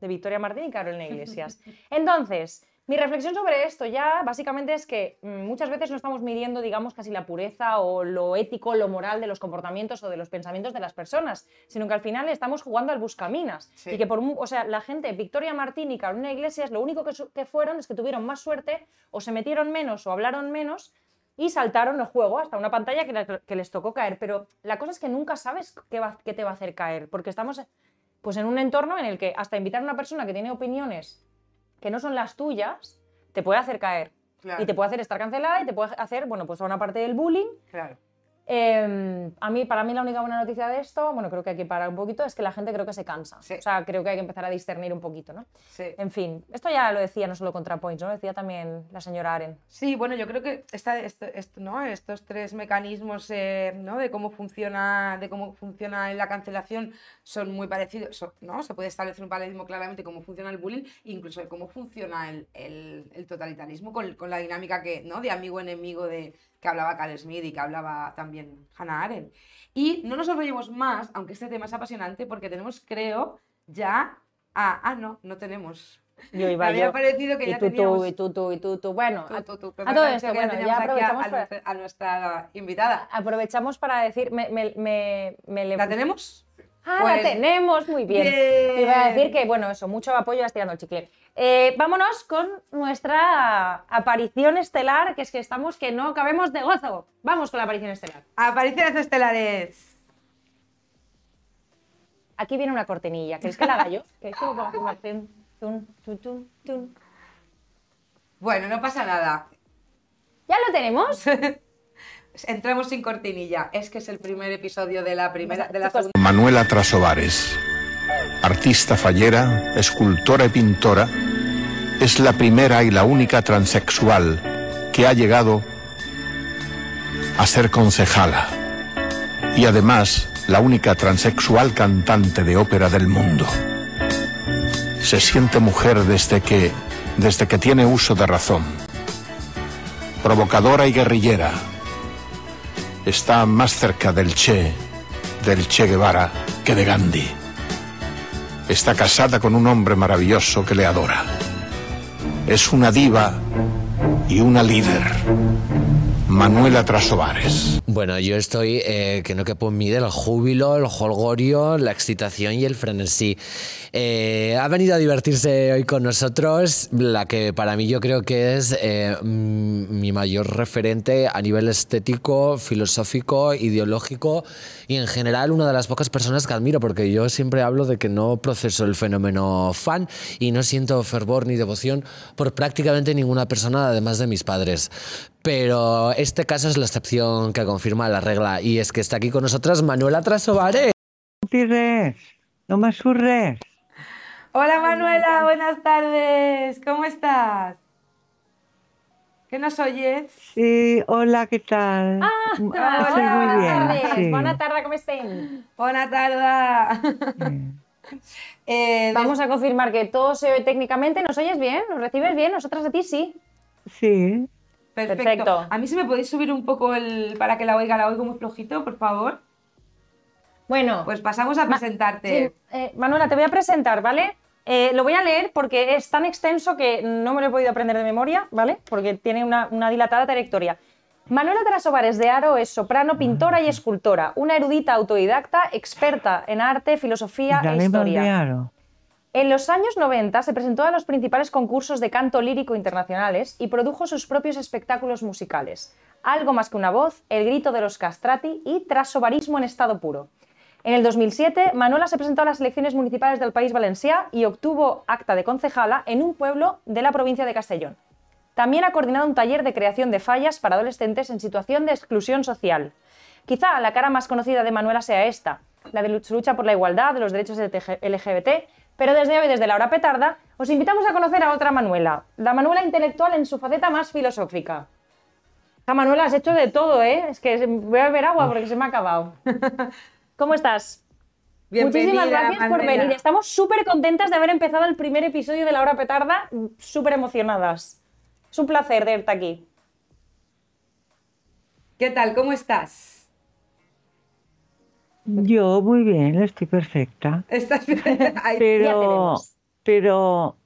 de Victoria Martín y Carolina Iglesias. Entonces, mi reflexión sobre esto ya básicamente es que mm, muchas veces no estamos midiendo, digamos, casi la pureza o lo ético, lo moral de los comportamientos o de los pensamientos de las personas, sino que al final estamos jugando al buscaminas. Sí. Y que por, o sea, la gente, Victoria Martín y Carolina Iglesias, lo único que, fueron es que tuvieron más suerte o se metieron menos o hablaron menos y saltaron el juego hasta una pantalla que, la- que les tocó caer. Pero la cosa es que nunca sabes qué, va- qué te va a hacer caer, porque estamos pues, en un entorno en el que hasta invitar a una persona que tiene opiniones que no son las tuyas, te puede hacer caer. Claro. Y te puede hacer estar cancelada y te puede hacer, bueno, pues a una parte del bullying. Claro. Eh, a mí, para mí la única buena noticia de esto, bueno, creo que hay que parar un poquito, es que la gente creo que se cansa. Sí. O sea, creo que hay que empezar a discernir un poquito, ¿no? Sí. En fin, esto ya lo decía no solo ContraPoints, ¿no? Lo decía también la señora Aren. Sí, bueno, yo creo que esta, esto- esto, ¿no? estos tres mecanismos eh, ¿no? de cómo funciona, de cómo funciona la cancelación son muy parecidos, son- ¿no? Se puede establecer un paralelismo claramente cómo funciona el bullying, incluso de cómo funciona el, el- el totalitarismo con, con la dinámica que, ¿no? de amigo-enemigo de que hablaba Carl Smith y que hablaba también Hannah Arendt. Y no nos enrollemos más, aunque este tema es apasionante, porque tenemos, creo, ya... Ah, ah no, no tenemos. Yo iba Me había yo. parecido que y ya tú, teníamos... tú, y tú, tú, y tú, tú. Bueno, Tú, a, tú, tú, a todo esto, bueno, ya teníamos aquí a- aprovechamos a, para, nuestra, a nuestra invitada. aprovechamos para decir, me, me, me, ¿La tenemos? Ah, Pues- la tenemos, muy bien. Bien. Iba a decir que, bueno, eso, mucho apoyo estirando el chicle. Eh, vámonos con nuestra aparición estelar, que es que estamos que no acabemos de gozo. Vamos con la aparición estelar. Apariciones estelares. Aquí viene una cortinilla. ¿Queréis que la haga yo? ¿Queréis que tun? Bueno, no pasa nada. ¿Ya lo tenemos? Entramos sin cortinilla. Es que es el primer episodio de la primera, de la segunda. Manuela Trasovares, artista fallera, escultora y pintora, es la primera y la única transexual que ha llegado a ser concejala y además la única transexual cantante de ópera del mundo. Se siente mujer desde que, desde que tiene uso de razón. Provocadora y guerrillera. Está más cerca del Che, del Che Guevara, que de Gandhi. Está casada con un hombre maravilloso que le adora. Es una diva y una líder. Manuela Trasovares. Bueno, yo estoy eh, que no que en mí del júbilo, el holgorio, la excitación y el frenesí. Eh, ha venido a divertirse hoy con nosotros, la que para mí yo creo que es eh, mi mayor referente a nivel estético, filosófico, ideológico y en general una de las pocas personas que admiro, porque yo siempre hablo de que no proceso el fenómeno fan y no siento fervor ni devoción por prácticamente ninguna persona además de mis padres. Pero este caso es la excepción que confirma la regla y es que está aquí con nosotras Manuela Trasovare. No no me surres. Hola Manuela, buenas tardes. ¿Cómo estás? ¿Qué nos oyes? Sí, hola, ¿qué tal? Ah, Mm, hola, sí, muy buenas bien, tardes. sí. Buenas tardes, ¿cómo estén? Buena tarde. Eh, Vamos a confirmar que todo se oye técnicamente. ¿Nos oyes bien? ¿Nos recibes bien? Nosotras a ti sí. Sí, perfecto. perfecto. A mí si me podéis subir un poco el para que la oiga, la oigo muy flojito, por favor. Bueno, Pues pasamos a Ma- presentarte. sí, eh, Manuela, te voy a presentar, ¿vale? Eh, lo voy a leer porque es tan extenso que no me lo he podido aprender de memoria, ¿vale? Porque tiene una, una dilatada trayectoria. Manuela Trasovares de Aro es soprano, pintora y escultora, una erudita autodidacta, experta en arte, filosofía e historia. En los años 90 se presentó a los principales concursos de canto lírico internacionales y produjo sus propios espectáculos musicales. Algo más que una voz, El grito de los castrati y Trasovarismo en estado puro. En el 2007, Manuela se presentó a las elecciones municipales del País Valencià y obtuvo acta de concejala en un pueblo de la provincia de Castellón. También ha coordinado un taller de creación de fallas para adolescentes en situación de exclusión social. Quizá la cara más conocida de Manuela sea esta, la de su lucha por la igualdad de los derechos LGBT, pero desde hoy, desde la hora petarda, os invitamos a conocer a otra Manuela, la Manuela intelectual en su faceta más filosófica. Ja, Manuela, has hecho de todo, ¿eh? Es que voy a beber agua porque se me ha acabado. ¿Cómo estás? Bienvenida, Muchísimas gracias por venir. Estamos súper contentas de haber empezado el primer episodio de La Hora Petarda, súper emocionadas. Es un placer verte aquí. ¿Qué tal? ¿Cómo estás? Yo muy bien, estoy perfecta. ¿Estás Pero, pero,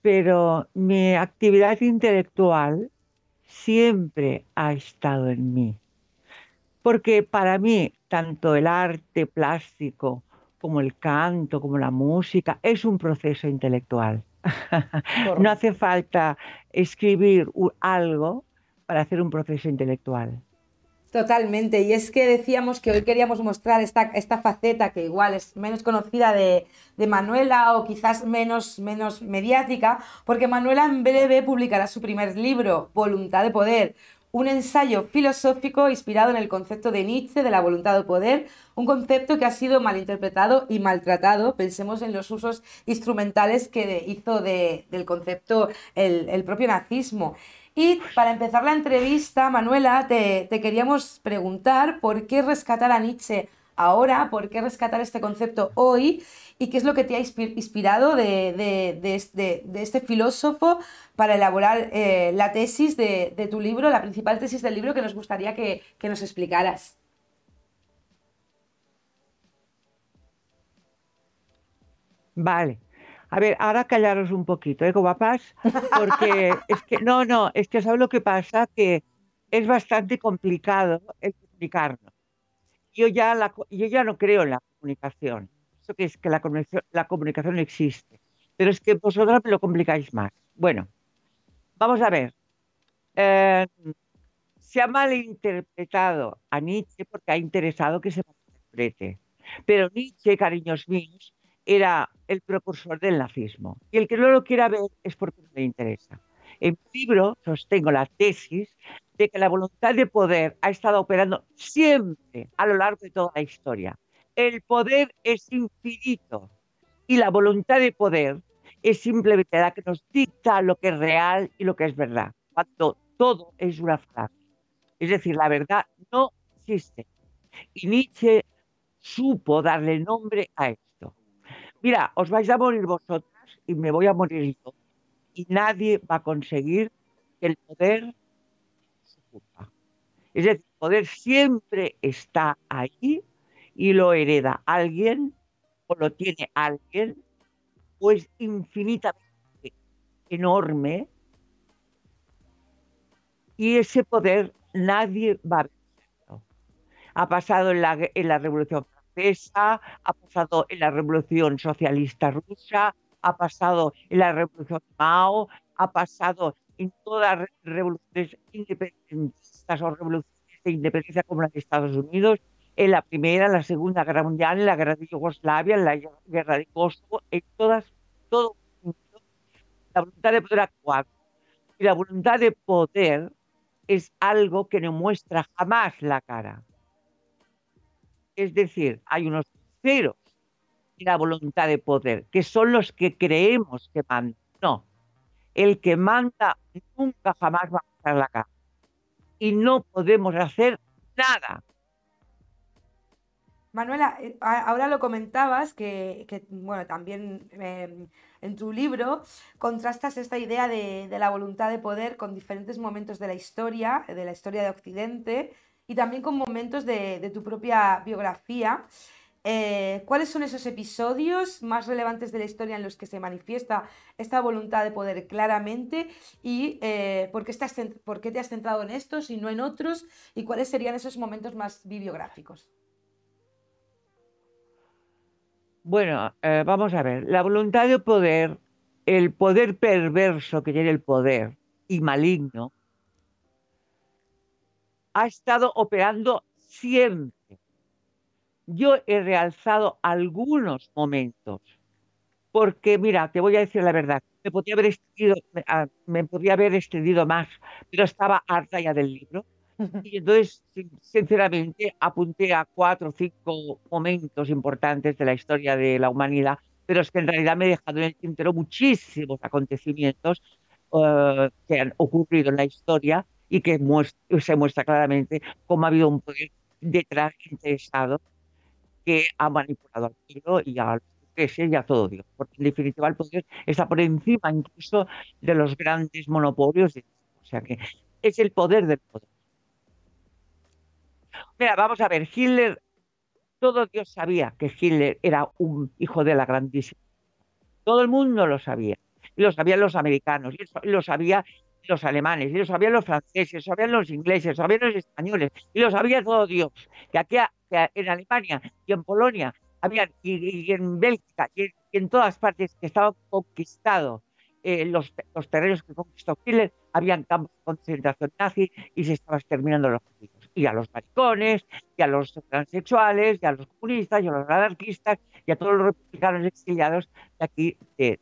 pero mi actividad intelectual siempre ha estado en mí. Porque para mí, tanto el arte plástico como el canto, como la música, es un proceso intelectual. No hace falta escribir algo para hacer un proceso intelectual. Totalmente, y es que decíamos que hoy queríamos mostrar esta, esta faceta que igual es menos conocida de, de Manuela o quizás menos, menos mediática, porque Manuela en breve publicará su primer libro, Voluntad de Poder, un ensayo filosófico inspirado en el concepto de Nietzsche de la voluntad de poder, un concepto que ha sido malinterpretado y maltratado. Pensemos en los usos instrumentales que hizo de- del concepto el, el propio nazismo. Y para empezar la entrevista, Manuela, te, queríamos preguntar por qué rescatar a Nietzsche ahora, por qué rescatar este concepto hoy y qué es lo que te ha inspi- inspirado de, de- de es- de- de este filósofo para elaborar eh, la tesis de, de tu libro, la principal tesis del libro que nos gustaría que, que nos explicaras. Vale. A ver, ahora callaros un poquito, ¿eh, guapas? Porque es que, no, no, es que ¿sabes lo que pasa? Que es bastante complicado el comunicarnos. Yo ya, la yo ya no creo en la comunicación. Eso que es que la comunicación, la comunicación existe. Pero es que vosotros me lo complicáis más. Bueno, vamos a ver. Eh, se ha malinterpretado a Nietzsche porque ha interesado que se malinterprete. Pero Nietzsche, cariños míos, era el precursor del nazismo. Y el que no lo quiera ver es porque no le interesa. En mi libro sostengo la tesis de que la voluntad de poder ha estado operando siempre a lo largo de toda la historia. El poder es infinito y la voluntad de poder es simplemente la que nos dicta lo que es real y lo que es verdad, cuando todo es una frase. Es decir, la verdad no existe. Y Nietzsche supo darle nombre a esto. Mira, os vais a morir vosotras y me voy a morir yo. Y nadie va a conseguir que el poder se ocupa. Es decir, el poder siempre está ahí y lo hereda alguien o lo tiene alguien o es infinitamente enorme y ese poder nadie va a vencerlo. Ha pasado en la, en la Revolución Francesa, ha pasado en la Revolución Socialista Rusa, ha pasado en la Revolución Mao, ha pasado en todas las revoluciones independentistas o revoluciones de independencia como la de Estados Unidos, en la Primera, en la Segunda Guerra Mundial, en la Guerra de Yugoslavia, en la Guerra de Kosovo, en todas, todo la voluntad de poder actuar. Y la voluntad de poder es algo que no muestra jamás la cara. Es decir, hay unos ceros en la voluntad de poder, que son los que creemos que mandan. No, el que manda nunca jamás va a mostrar la cara. Y no podemos hacer nada Manuela, eh, ahora lo comentabas que, bueno, también em, en tu libro contrastas esta idea de, la voluntad de poder con diferentes momentos de la historia, de la historia de Occidente y también con momentos de, tu propia biografía. Eh, ¿Cuáles son esos episodios más relevantes de la historia en los que se manifiesta esta voluntad de poder claramente y eh, por, qué estás, por qué te has centrado en estos y no en otros y cuáles serían esos momentos más bibliográficos? Bueno, eh, vamos a ver, la voluntad de poder, el poder perverso que tiene el poder y maligno, ha estado operando siempre. Yo he realzado algunos momentos, porque mira, te voy a decir la verdad, me podría haber extendido, ah, me podría haber extendido más, pero estaba harta ya del libro. Y entonces, sinceramente, apunté a cuatro o cinco momentos importantes de la historia de la humanidad, pero es que en realidad me he dejado en el tintero muchísimos acontecimientos eh, que han ocurrido en la historia y que se muestra claramente cómo ha habido un poder detrás interesado que ha manipulado al pueblo y a los y a todo Dios. Porque en definitiva el poder está por encima incluso de los grandes monopolios. O sea que es el poder del poder. Mira, vamos a ver, Hitler, todo Dios sabía que Hitler era un hijo de la grandísima. Todo el mundo lo sabía. Lo sabían los americanos, lo sabían los alemanes, y lo sabían los franceses, lo sabían los ingleses, lo sabían los españoles, y lo sabía todo Dios. Que aquí en Alemania y en Polonia habían, y, en Bélgica y en, todas partes que estaban conquistados eh, los, los, terrenos que conquistó Hitler, habían campos de concentración nazi y se estaban exterminando los judíos y a los maricones, y a los transexuales, y a los comunistas, y a los anarquistas, y a todos los republicanos exiliados de aquí de,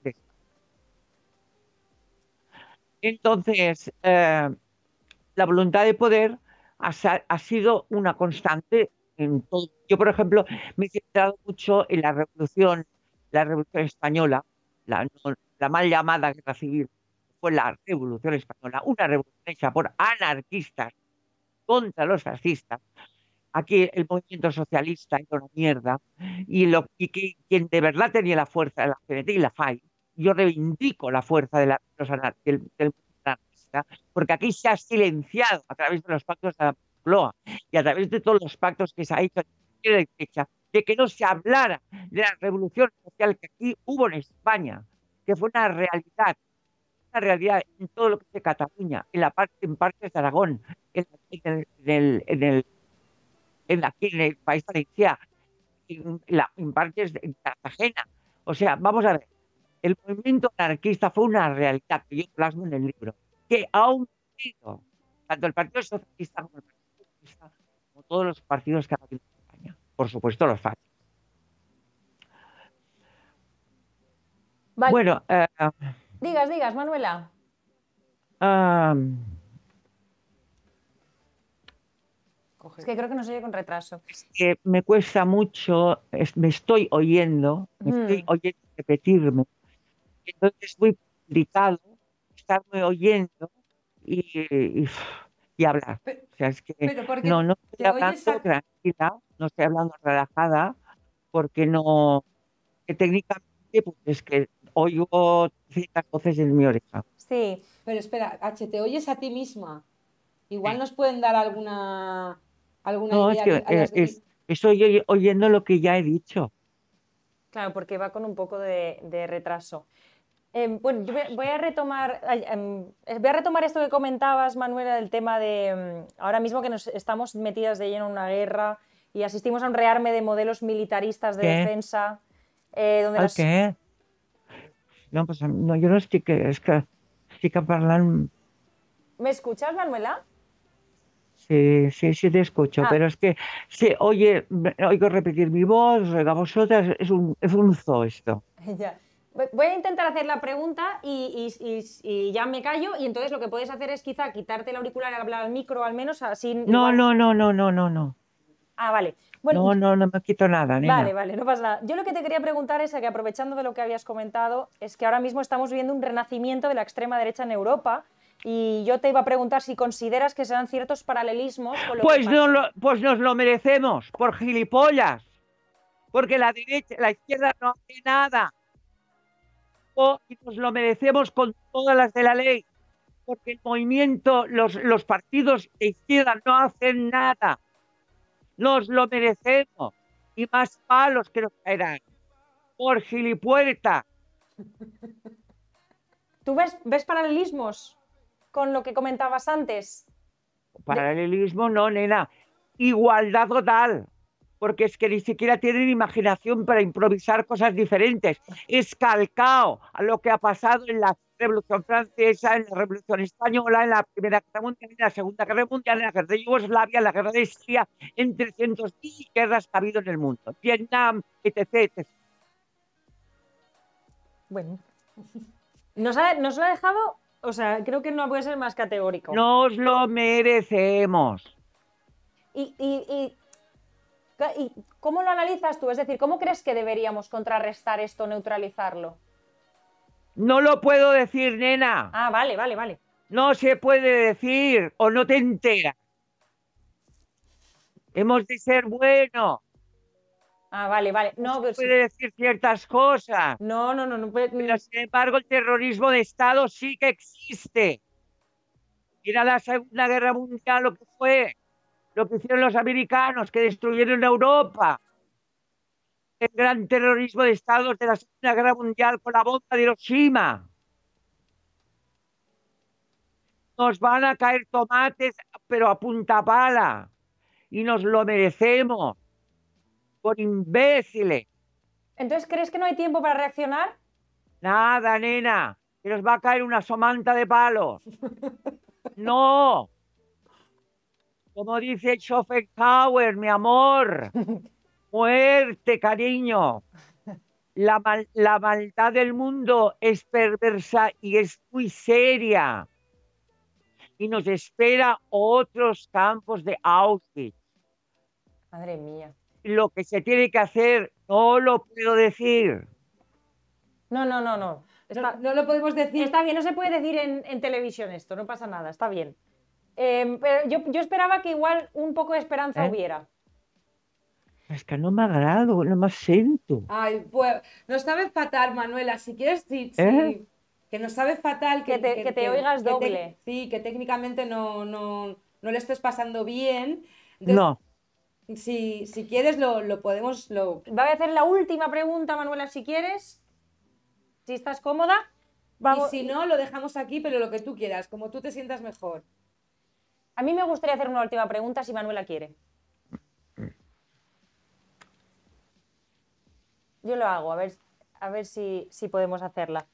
Entonces, eh, la voluntad de poder ha, sido una constante en todo. Yo, por ejemplo, me he centrado mucho en la revolución, la revolución española, la, la mal llamada guerra civil, fue la revolución española, una revolución hecha por anarquistas contra los fascistas. Aquí el movimiento socialista era una mierda y, lo, y que, quien de verdad tenía la fuerza la CNT y la FAI, yo reivindico la fuerza de la, del, movimiento anarquista, porque aquí se ha silenciado a través de los pactos de la Ploa y a través de todos los pactos que se ha hecho de derecha, de que no se hablara de la revolución social que aquí hubo en España, que fue una realidad, una realidad en todo lo que es Cataluña, en la parte, en partes de Aragón, en, el, en, el, en, aquí en el país valenciano, en, en partes de Cartagena. O sea, vamos a ver, el movimiento anarquista fue una realidad que yo plasmo en el libro, que ha unido tanto el Partido Socialista como el Partido Socialista, como todos los partidos que han habido en España. Por supuesto, los fachos. Bueno, eh, digas, digas, Manuela. Es que creo que nos oye con retraso. Es que me cuesta mucho, me estoy oyendo, me estoy oyendo repetirme. Entonces es muy complicado estarme oyendo y, y hablar. O sea, es que no, no estoy te oyes hablando a- tranquila, no estoy hablando relajada, porque no, que técnicamente, pues es que oigo ciertas voces en mi oreja. Sí, Pero espera, H, ¿te oyes a ti misma? Igual nos pueden dar alguna, alguna No, es idea que a las- eh, es- estoy oy- oyendo lo que ya he dicho. claro, porque va con un poco de, de retraso. Em, bueno, yo voy- a retomar, em, eh, voy a retomar esto que comentabas, Manuela, del tema de em, ahora mismo que nos estamos metidas de lleno en una guerra y asistimos a un rearme de modelos militaristas de ¿Qué? defensa, eh, donde ¿El las- qué? No, pues no, jo no estic... És que estic parlant... ¿Me escuchas, Manuela? Sí, sí, sí te escucho, Ah. pero es que se oye, oigo repetir mi voz, oiga vosotras, es un, es un zoo esto. Ya. Voy- a intentar hacer la pregunta y, y- y- y ya me callo y entonces lo que puedes hacer es quizá quitarte el auricular y hablar al micro al menos así. No, igual- no, no, no, no, no, no. Ah, vale. Bueno, No, no, no me quito nada, nena. Vale, vale, no pasa nada. Yo lo que te quería preguntar es que aprovechando de lo que habías comentado, es que ahora mismo estamos viendo un renacimiento de la extrema derecha en Europa y yo te iba a preguntar si consideras que se dan ciertos paralelismos con lo Pues, que no lo, pues nos lo merecemos, por gilipollas. Porque la derecha, la izquierda no hace nada. Y nos lo merecemos con todas las de la ley. Porque el movimiento, los, los partidos de izquierda no hacen nada. Nos lo merecemos. Y más palos que nos caerán. Por gilipuerta. ¿Tú ves, ves paralelismos con lo que comentabas antes? Paralelismo no, nena. Igualdad total. Porque es que ni siquiera tienen imaginación para improvisar cosas diferentes. Es calcao a lo que ha pasado en la Revolución Francesa, en la Revolución Española, en la Primera Guerra Mundial, en la Segunda Guerra Mundial, en la Guerra de Yugoslavia, en la Guerra de Siria, en 300.000 guerras que ha habido en el mundo. Vietnam, etc. etc. Bueno. Nos ha, nos lo ha dejado, o sea, creo que no puede ser más categórico. Nos lo merecemos. Y, y- y- y cómo lo analizas tú? Es decir, ¿cómo crees que deberíamos contrarrestar esto, neutralizarlo? No lo puedo decir, nena. Ah, vale, vale, vale. No se puede decir o no te enteras. Hemos de ser buenos. Ah, vale, vale. No, pero Se sí. puede decir ciertas cosas. no, no, no, no puede- Pero sin embargo el terrorismo de Estado sí que existe. Mira la Segunda Guerra Mundial lo que fue, lo que hicieron los americanos, que destruyeron Europa. El gran terrorismo de Estados de la Segunda Guerra Mundial con la bomba de Hiroshima. Nos van a caer tomates, pero a punta pala. Y nos lo merecemos. Por imbéciles. Entonces, ¿crees que no hay tiempo para reaccionar? Nada, nena, que nos va a caer una somanta de palos. No. Como dice Schopenhauer, mi amor. Muerte, cariño. La, mal- la maldad del mundo es perversa y es muy seria. Y nos espera otros campos de Auschwitz. Madre mía. Lo que se tiene que hacer no lo puedo decir. No, no, no, no. No, lo podemos decir. está bien, no se puede decir en, en televisión esto, no pasa nada, está bien. Em, pero yo, yo esperaba que igual un poco de esperanza ¿Eh? hubiera. És que no m'agrado, no me sento. Ay, pues nos sabe fatal, Manuela. Si quieres, sí, sí, ¿Eh? que nos sabe fatal Que te- que te oigas que doble. sí, que técnicamente no, no, no le estés pasando bien. Entonces, No, Si, si quieres, lo, lo podemos. Lo... Voy a hacer la última pregunta, Manuela, si quieres. Si estás cómoda. Vamos. Y si no, lo dejamos aquí, pero lo que tú quieras, como tú te sientas mejor. A mí me gustaría hacer una última pregunta si Manuela quiere. Yo lo hago, a ver, a ver si, si podemos hacerla.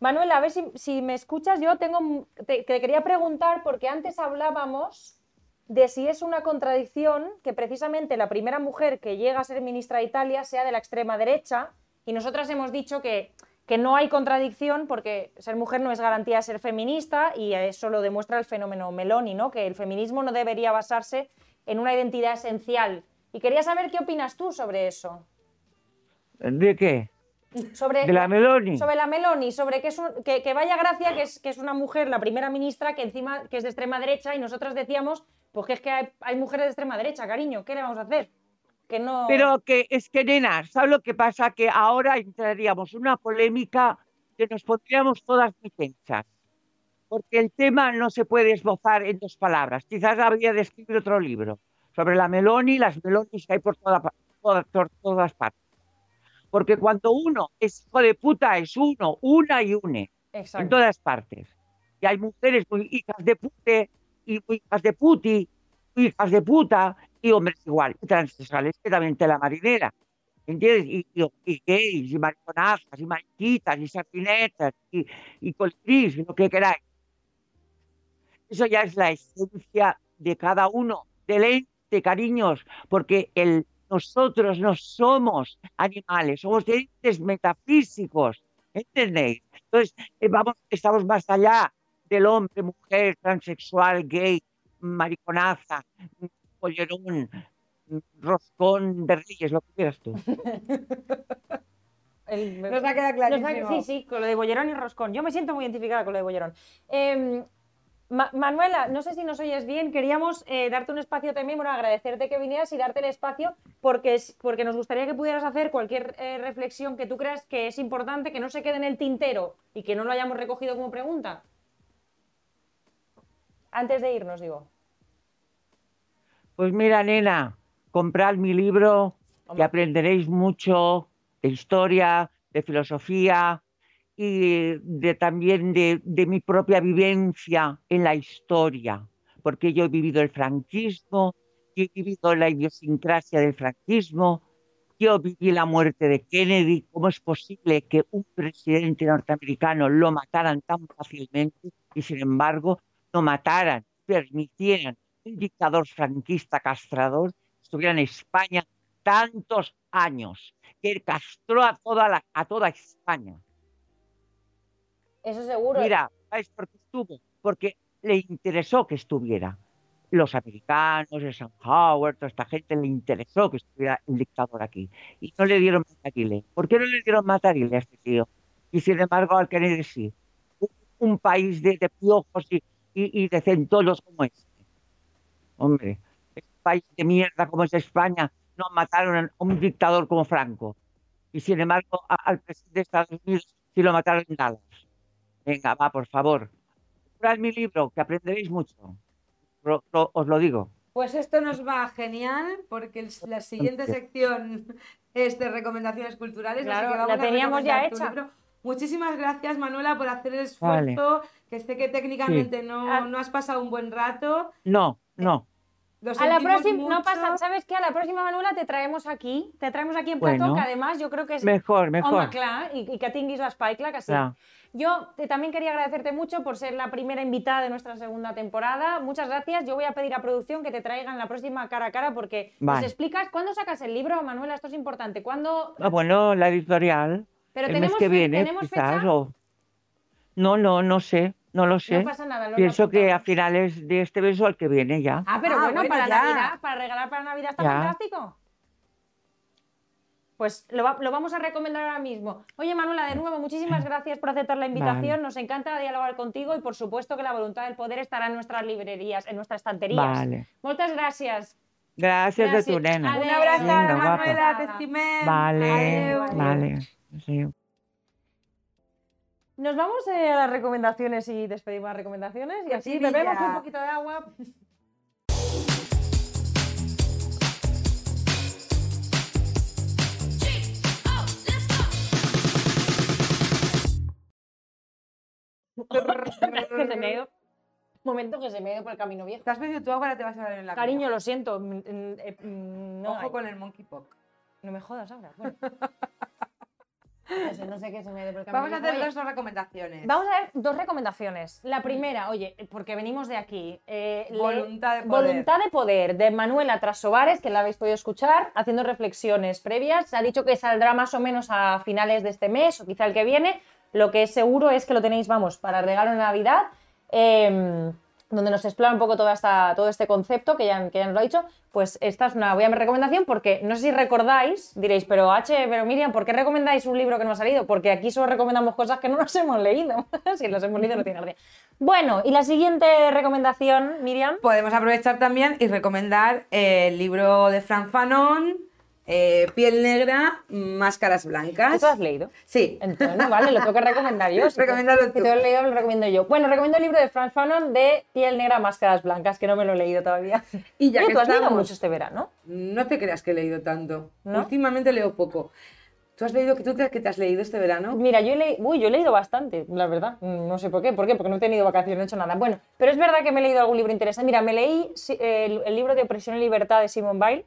Manuela, a ver si, si me escuchas. Yo tengo, te, te quería preguntar, porque antes hablábamos de si es una contradicción que precisamente la primera mujer que llega a ser ministra de Italia sea de la extrema derecha, y nosotras hemos dicho que, que no hay contradicción porque ser mujer no es garantía de ser feminista, y eso lo demuestra el fenómeno Meloni, ¿no? que el feminismo no debería basarse en una identidad esencial. Y quería saber qué opinas tú sobre eso. ¿de qué? Sobre de la Meloni. sobre la Meloni, sobre que, es un- que, que vaya gracia, que es, que es una mujer, la primera ministra, que encima que es de extrema derecha, y nosotros decíamos, pues que es que hay, hay mujeres de extrema derecha, cariño, ¿qué le vamos a hacer? Que no. Pero que es que, nena, ¿sabes lo que pasa? Que ahora entraríamos en una polémica que nos pondríamos todas muy tensas. Porque el tema no se puede esbozar en dos palabras. Quizás habría de escribir otro libro sobre la Meloni y las Melonis que hay por, toda toda- por todas partes. Porque cuando uno es hijo de puta, es uno, una y une. en Exacto. todas partes. Y hay mujeres muy hijas de pute, y muy hijas de puti, muy hijas de puta, y hombres igual, y transexuales que también te la marinera. ¿Entiendes? Y, y, y gays, y mariconazas, y mariquitas, y sardinetas, y, y y lo que queráis. Eso ya es la esencia de cada uno, del ente, cariños, porque el, nosotros no somos animales, somos entes metafísicos, ¿entendéis? Entonces, eh, vamos, estamos más allá del hombre, mujer, transexual, gay, mariconaza, pollerón, roscón de reyes, lo que quieras tú. El- Nos ha quedado Nos ha- clarísimo. Sí, sí, con lo de Bollerón y Roscón. Yo me siento muy identificada con lo de Bollerón. Eh, Ma- Manuela, no sé si nos oyes bien, queríamos eh, darte un espacio también, bueno, agradecerte que vinieras y darte el espacio porque, es- porque nos gustaría que pudieras hacer cualquier eh, reflexión que tú creas que es importante, que no se quede en el tintero y que no lo hayamos recogido como pregunta. Antes de irnos, digo. Pues mira, nena, comprad mi libro, que aprenderéis mucho de historia, de filosofía y de, también de, de mi propia vivencia en la historia, porque yo he vivido el franquismo, yo he vivido la idiosincrasia del franquismo, yo viví la muerte de Kennedy, cómo es posible que un presidente norteamericano lo mataran tan fácilmente y sin embargo no mataran, permitieran un dictador franquista castrador estuviera en España tantos años, que castró a toda, la- a toda España. Eso seguro. Mira, ¿sabes por qué estuvo? Porque le interesó que estuviera. Los americanos, Eisenhower, toda esta gente le interesó que estuviera el dictador aquí. Y no le dieron matarile. ¿Por qué no le dieron matarile a este tío? Y sin embargo al Kennedy sí. Un, un país de, de piojos y, y- y de centolos como este. Hombre, este país de mierda como es España, no mataron a un dictador como Franco. Y sin embargo a- al presidente de Estados Unidos sí lo mataron en Dallas. Venga, va, por favor. Comprad mi libro, que aprenderéis mucho. Lo- lo- os lo digo. Pues esto nos va genial porque el- la siguiente sección es de recomendaciones culturales. así Claro, que la vamos teníamos ya hecha. Muchísimas gracias, Manuela, por hacer el esfuerzo. Que sé que técnicamente no, Ah. no has pasado un buen rato. No, no. Lo A la próxima, no pasa, ¿sabes qué? A la próxima Manuela te traemos aquí, te traemos aquí en plató, Bueno. que además yo creo que es... Mejor, mejor. clar, i, i que tinguis l'espai, clar que sí. Yo te- también quería agradecerte mucho por ser la primera invitada de nuestra segunda temporada. Muchas gracias. Yo voy a pedir a producción que te traigan la próxima cara a cara porque nos explicas cuándo sacas el libro, Manuela, esto es importante. ¿Cuándo? Ah, bueno, la editorial. Pero el mes tenemos que viene, ¿tenemos quizás. fecha? o- No, no, no sé. No lo sé. No pasa nada. lo Pienso que a finales de este mes o al que viene ya. Ah, pero Ah, bueno, bueno, para ya. Navidad, para regalar para Navidad está Ya. fantástico. Pues lo, va- lo vamos a recomendar ahora mismo. Oye, Manuela, de nuevo, muchísimas gracias por aceptar la invitación. Vale. Nos encanta dialogar contigo y, por supuesto, que la voluntad del poder estará en nuestras librerías, en nuestras estanterías. Vale. Muchas gracias. Gracias, de tu nena. Adéu. Un guapa. Manuela, t'estimem. Vale, Adéu, adéu. vale. Sí. Nos vamos eh, a las recomendaciones y despedimos las recomendaciones y así bebemos un poquito de agua. que se me ha ido. Momento que se me ha ido por el camino viejo. Te has bebido tu agua, ahora te vas a dar en la Cariño, cara. lo siento. mm, mm, eh, mm, No, Ojo hay. con el monkeypox. no me jodas ahora. Bueno. No sé, no sé qué se me ha ido por Vamos a hacer Oye, dos, recomendaciones. Vamos a ver dos recomendaciones. La primera, oye, porque venimos de aquí. eh, Voluntad de poder. Voluntad de poder de Manuela Trasovares, que la habéis podido escuchar, haciendo reflexiones previas. Se ha dicho que saldrá más o menos a finales de este mes o quizá el que viene. Lo que es seguro es que lo tenéis, vamos, para regalo de Navidad. Eh, donde nos explora un poco todo este concepto que ya, nos lo ha dicho, pues esta es una buena recomendación porque no sé si recordáis, diréis, pero H, pero Miriam, ¿por qué recomendáis un libro que no ha salido? Porque aquí solo recomendamos cosas que no nos hemos leído. si las hemos leído no tiene. Bueno, y la siguiente recomendación, Miriam. Podemos aprovechar también y recomendar el libro de Fran Fanon, eh, Piel Negra, Máscaras Blancas. ¿Tú has leído? Sí. Entonces, vale, lo tengo que recomendar yo. Si Recomiéndalo Si tú. te lo leído, lo recomiendo yo. Bueno, recomiendo el libro de Franz Fanon de Piel Negra, Máscaras Blancas, que no me lo he leído todavía. Y ya Oye, que tú has leído mucho este verano. No te creas que he leído tanto. ¿No? Últimamente leo poco. ¿Tú has leído, que tú crees que te has leído este verano? Mira, yo he, le- Uy, yo he leído bastante, la verdad. Mm, No sé por qué. ¿Por qué? Porque no he tenido vacaciones, no he hecho nada. Bueno, pero es verdad que me he leído algún libro interesante. Mira, me leí el, el libro de Opresión y Libertad de Simone Weil,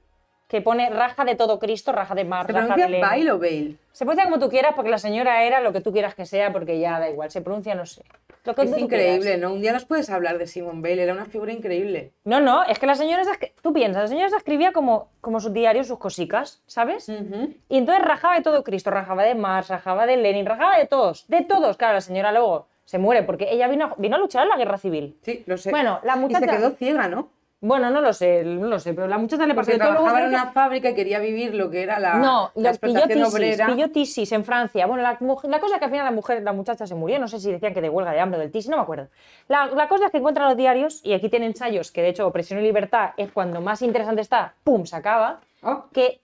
que pone raja de todo Cristo, raja de mar, ¿Se raja de Lenin. Bale o Bale? Se pronuncia como tú quieras, porque la señora era lo que tú quieras que sea, porque ya da igual. Se pronuncia, no sé. Lo que Es tú increíble, quieras. ¿no? Un día nos puedes hablar de Simone Bale, era una figura increíble. No, no, es que la señora, tú piensas, la señora escribía como, como sus diarios, sus cosicas, ¿sabes? Ujú. Y entonces rajaba de todo Cristo, rajaba de Marx, rajaba de Lenin, rajaba de todos, de todos. Claro, la señora luego se muere porque ella vino, vino a luchar en la guerra civil. Sí, lo sé. Bueno, la Y muchacha- se quedó ciega, ¿no? Bueno, no lo sé, no lo sé, pero la muchacha le de todo. trabajaba en creo que- una fábrica y quería vivir lo que era la, No, la pilló explotación tisis, obrera. pilló tisis en Francia. Bueno, la, cosa es que al final la mujer, la muchacha se murió, no sé si decían que de huelga de hambre o del tisis, no me acuerdo. La, la cosa es que encuentra los diarios, y aquí tiene ensayos, que de hecho Opresión y Libertad es cuando más interesante está, ¡pum!, se acaba, Oh, que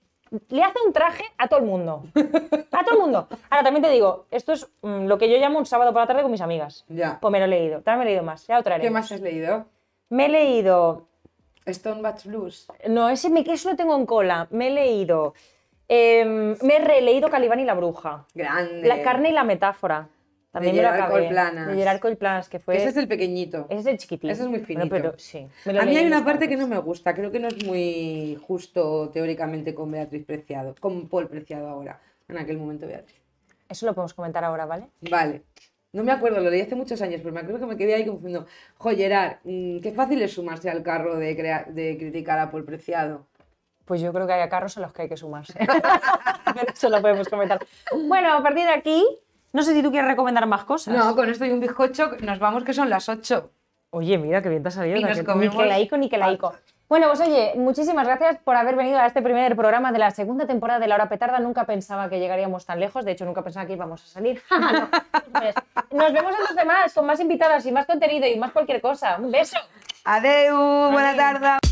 le hace un traje a todo el mundo. A todo el mundo. Ahora, también te digo, esto es mm, lo que yo llamo un sábado por la tarde con mis amigas. ya. Pues me lo he leído, también me he leído más, ya lo ¿Qué traeremos. más has leído? Me he leído Stone Bats Blues. no, ese me, eso lo tengo en cola. Me he leído. em, me he releído Calibán y la bruja. Grande. La carne y la metáfora. También me lo Gerard acabé. Coiplanas. De Gerard Coiplanas, que fue. Ese es el pequeñito. ese es el chiquitín. ese es muy Bueno, finito. pero sí. me A mí hay una parte que no me gusta, creo que no es muy justo teóricamente con Beatriz Preciado, con Paul Preciado ahora, en aquel momento Beatriz. Eso lo podemos comentar ahora, ¿vale? Vale, no me acuerdo, lo leí hace muchos años, pero me acuerdo que me quedé ahí confundiendo. Jo, Gerard, mm, qué fácil es sumarse al carro de, crea- de criticar a Paul Preciado. Pues yo creo que hay carros a los que hay que sumarse. Pero Eso lo podemos comentar. Bueno, a partir de aquí, no sé si tú quieres recomendar más cosas. No, con esto y un bizcocho, nos vamos que son las 8. Oye, mira, qué bien te ha salido. Y nos que- comemos- Ni que laico, ni que laico. Bueno, pues oye, muchísimas gracias por haber venido a este primer programa de la segunda temporada de La Hora Petarda. Nunca pensaba que llegaríamos tan lejos, de hecho nunca pensaba que íbamos a salir. No. Pues, nos vemos en los demás, con más invitadas y más contenido y más cualquier cosa. Un beso. Adeu, buena tarde.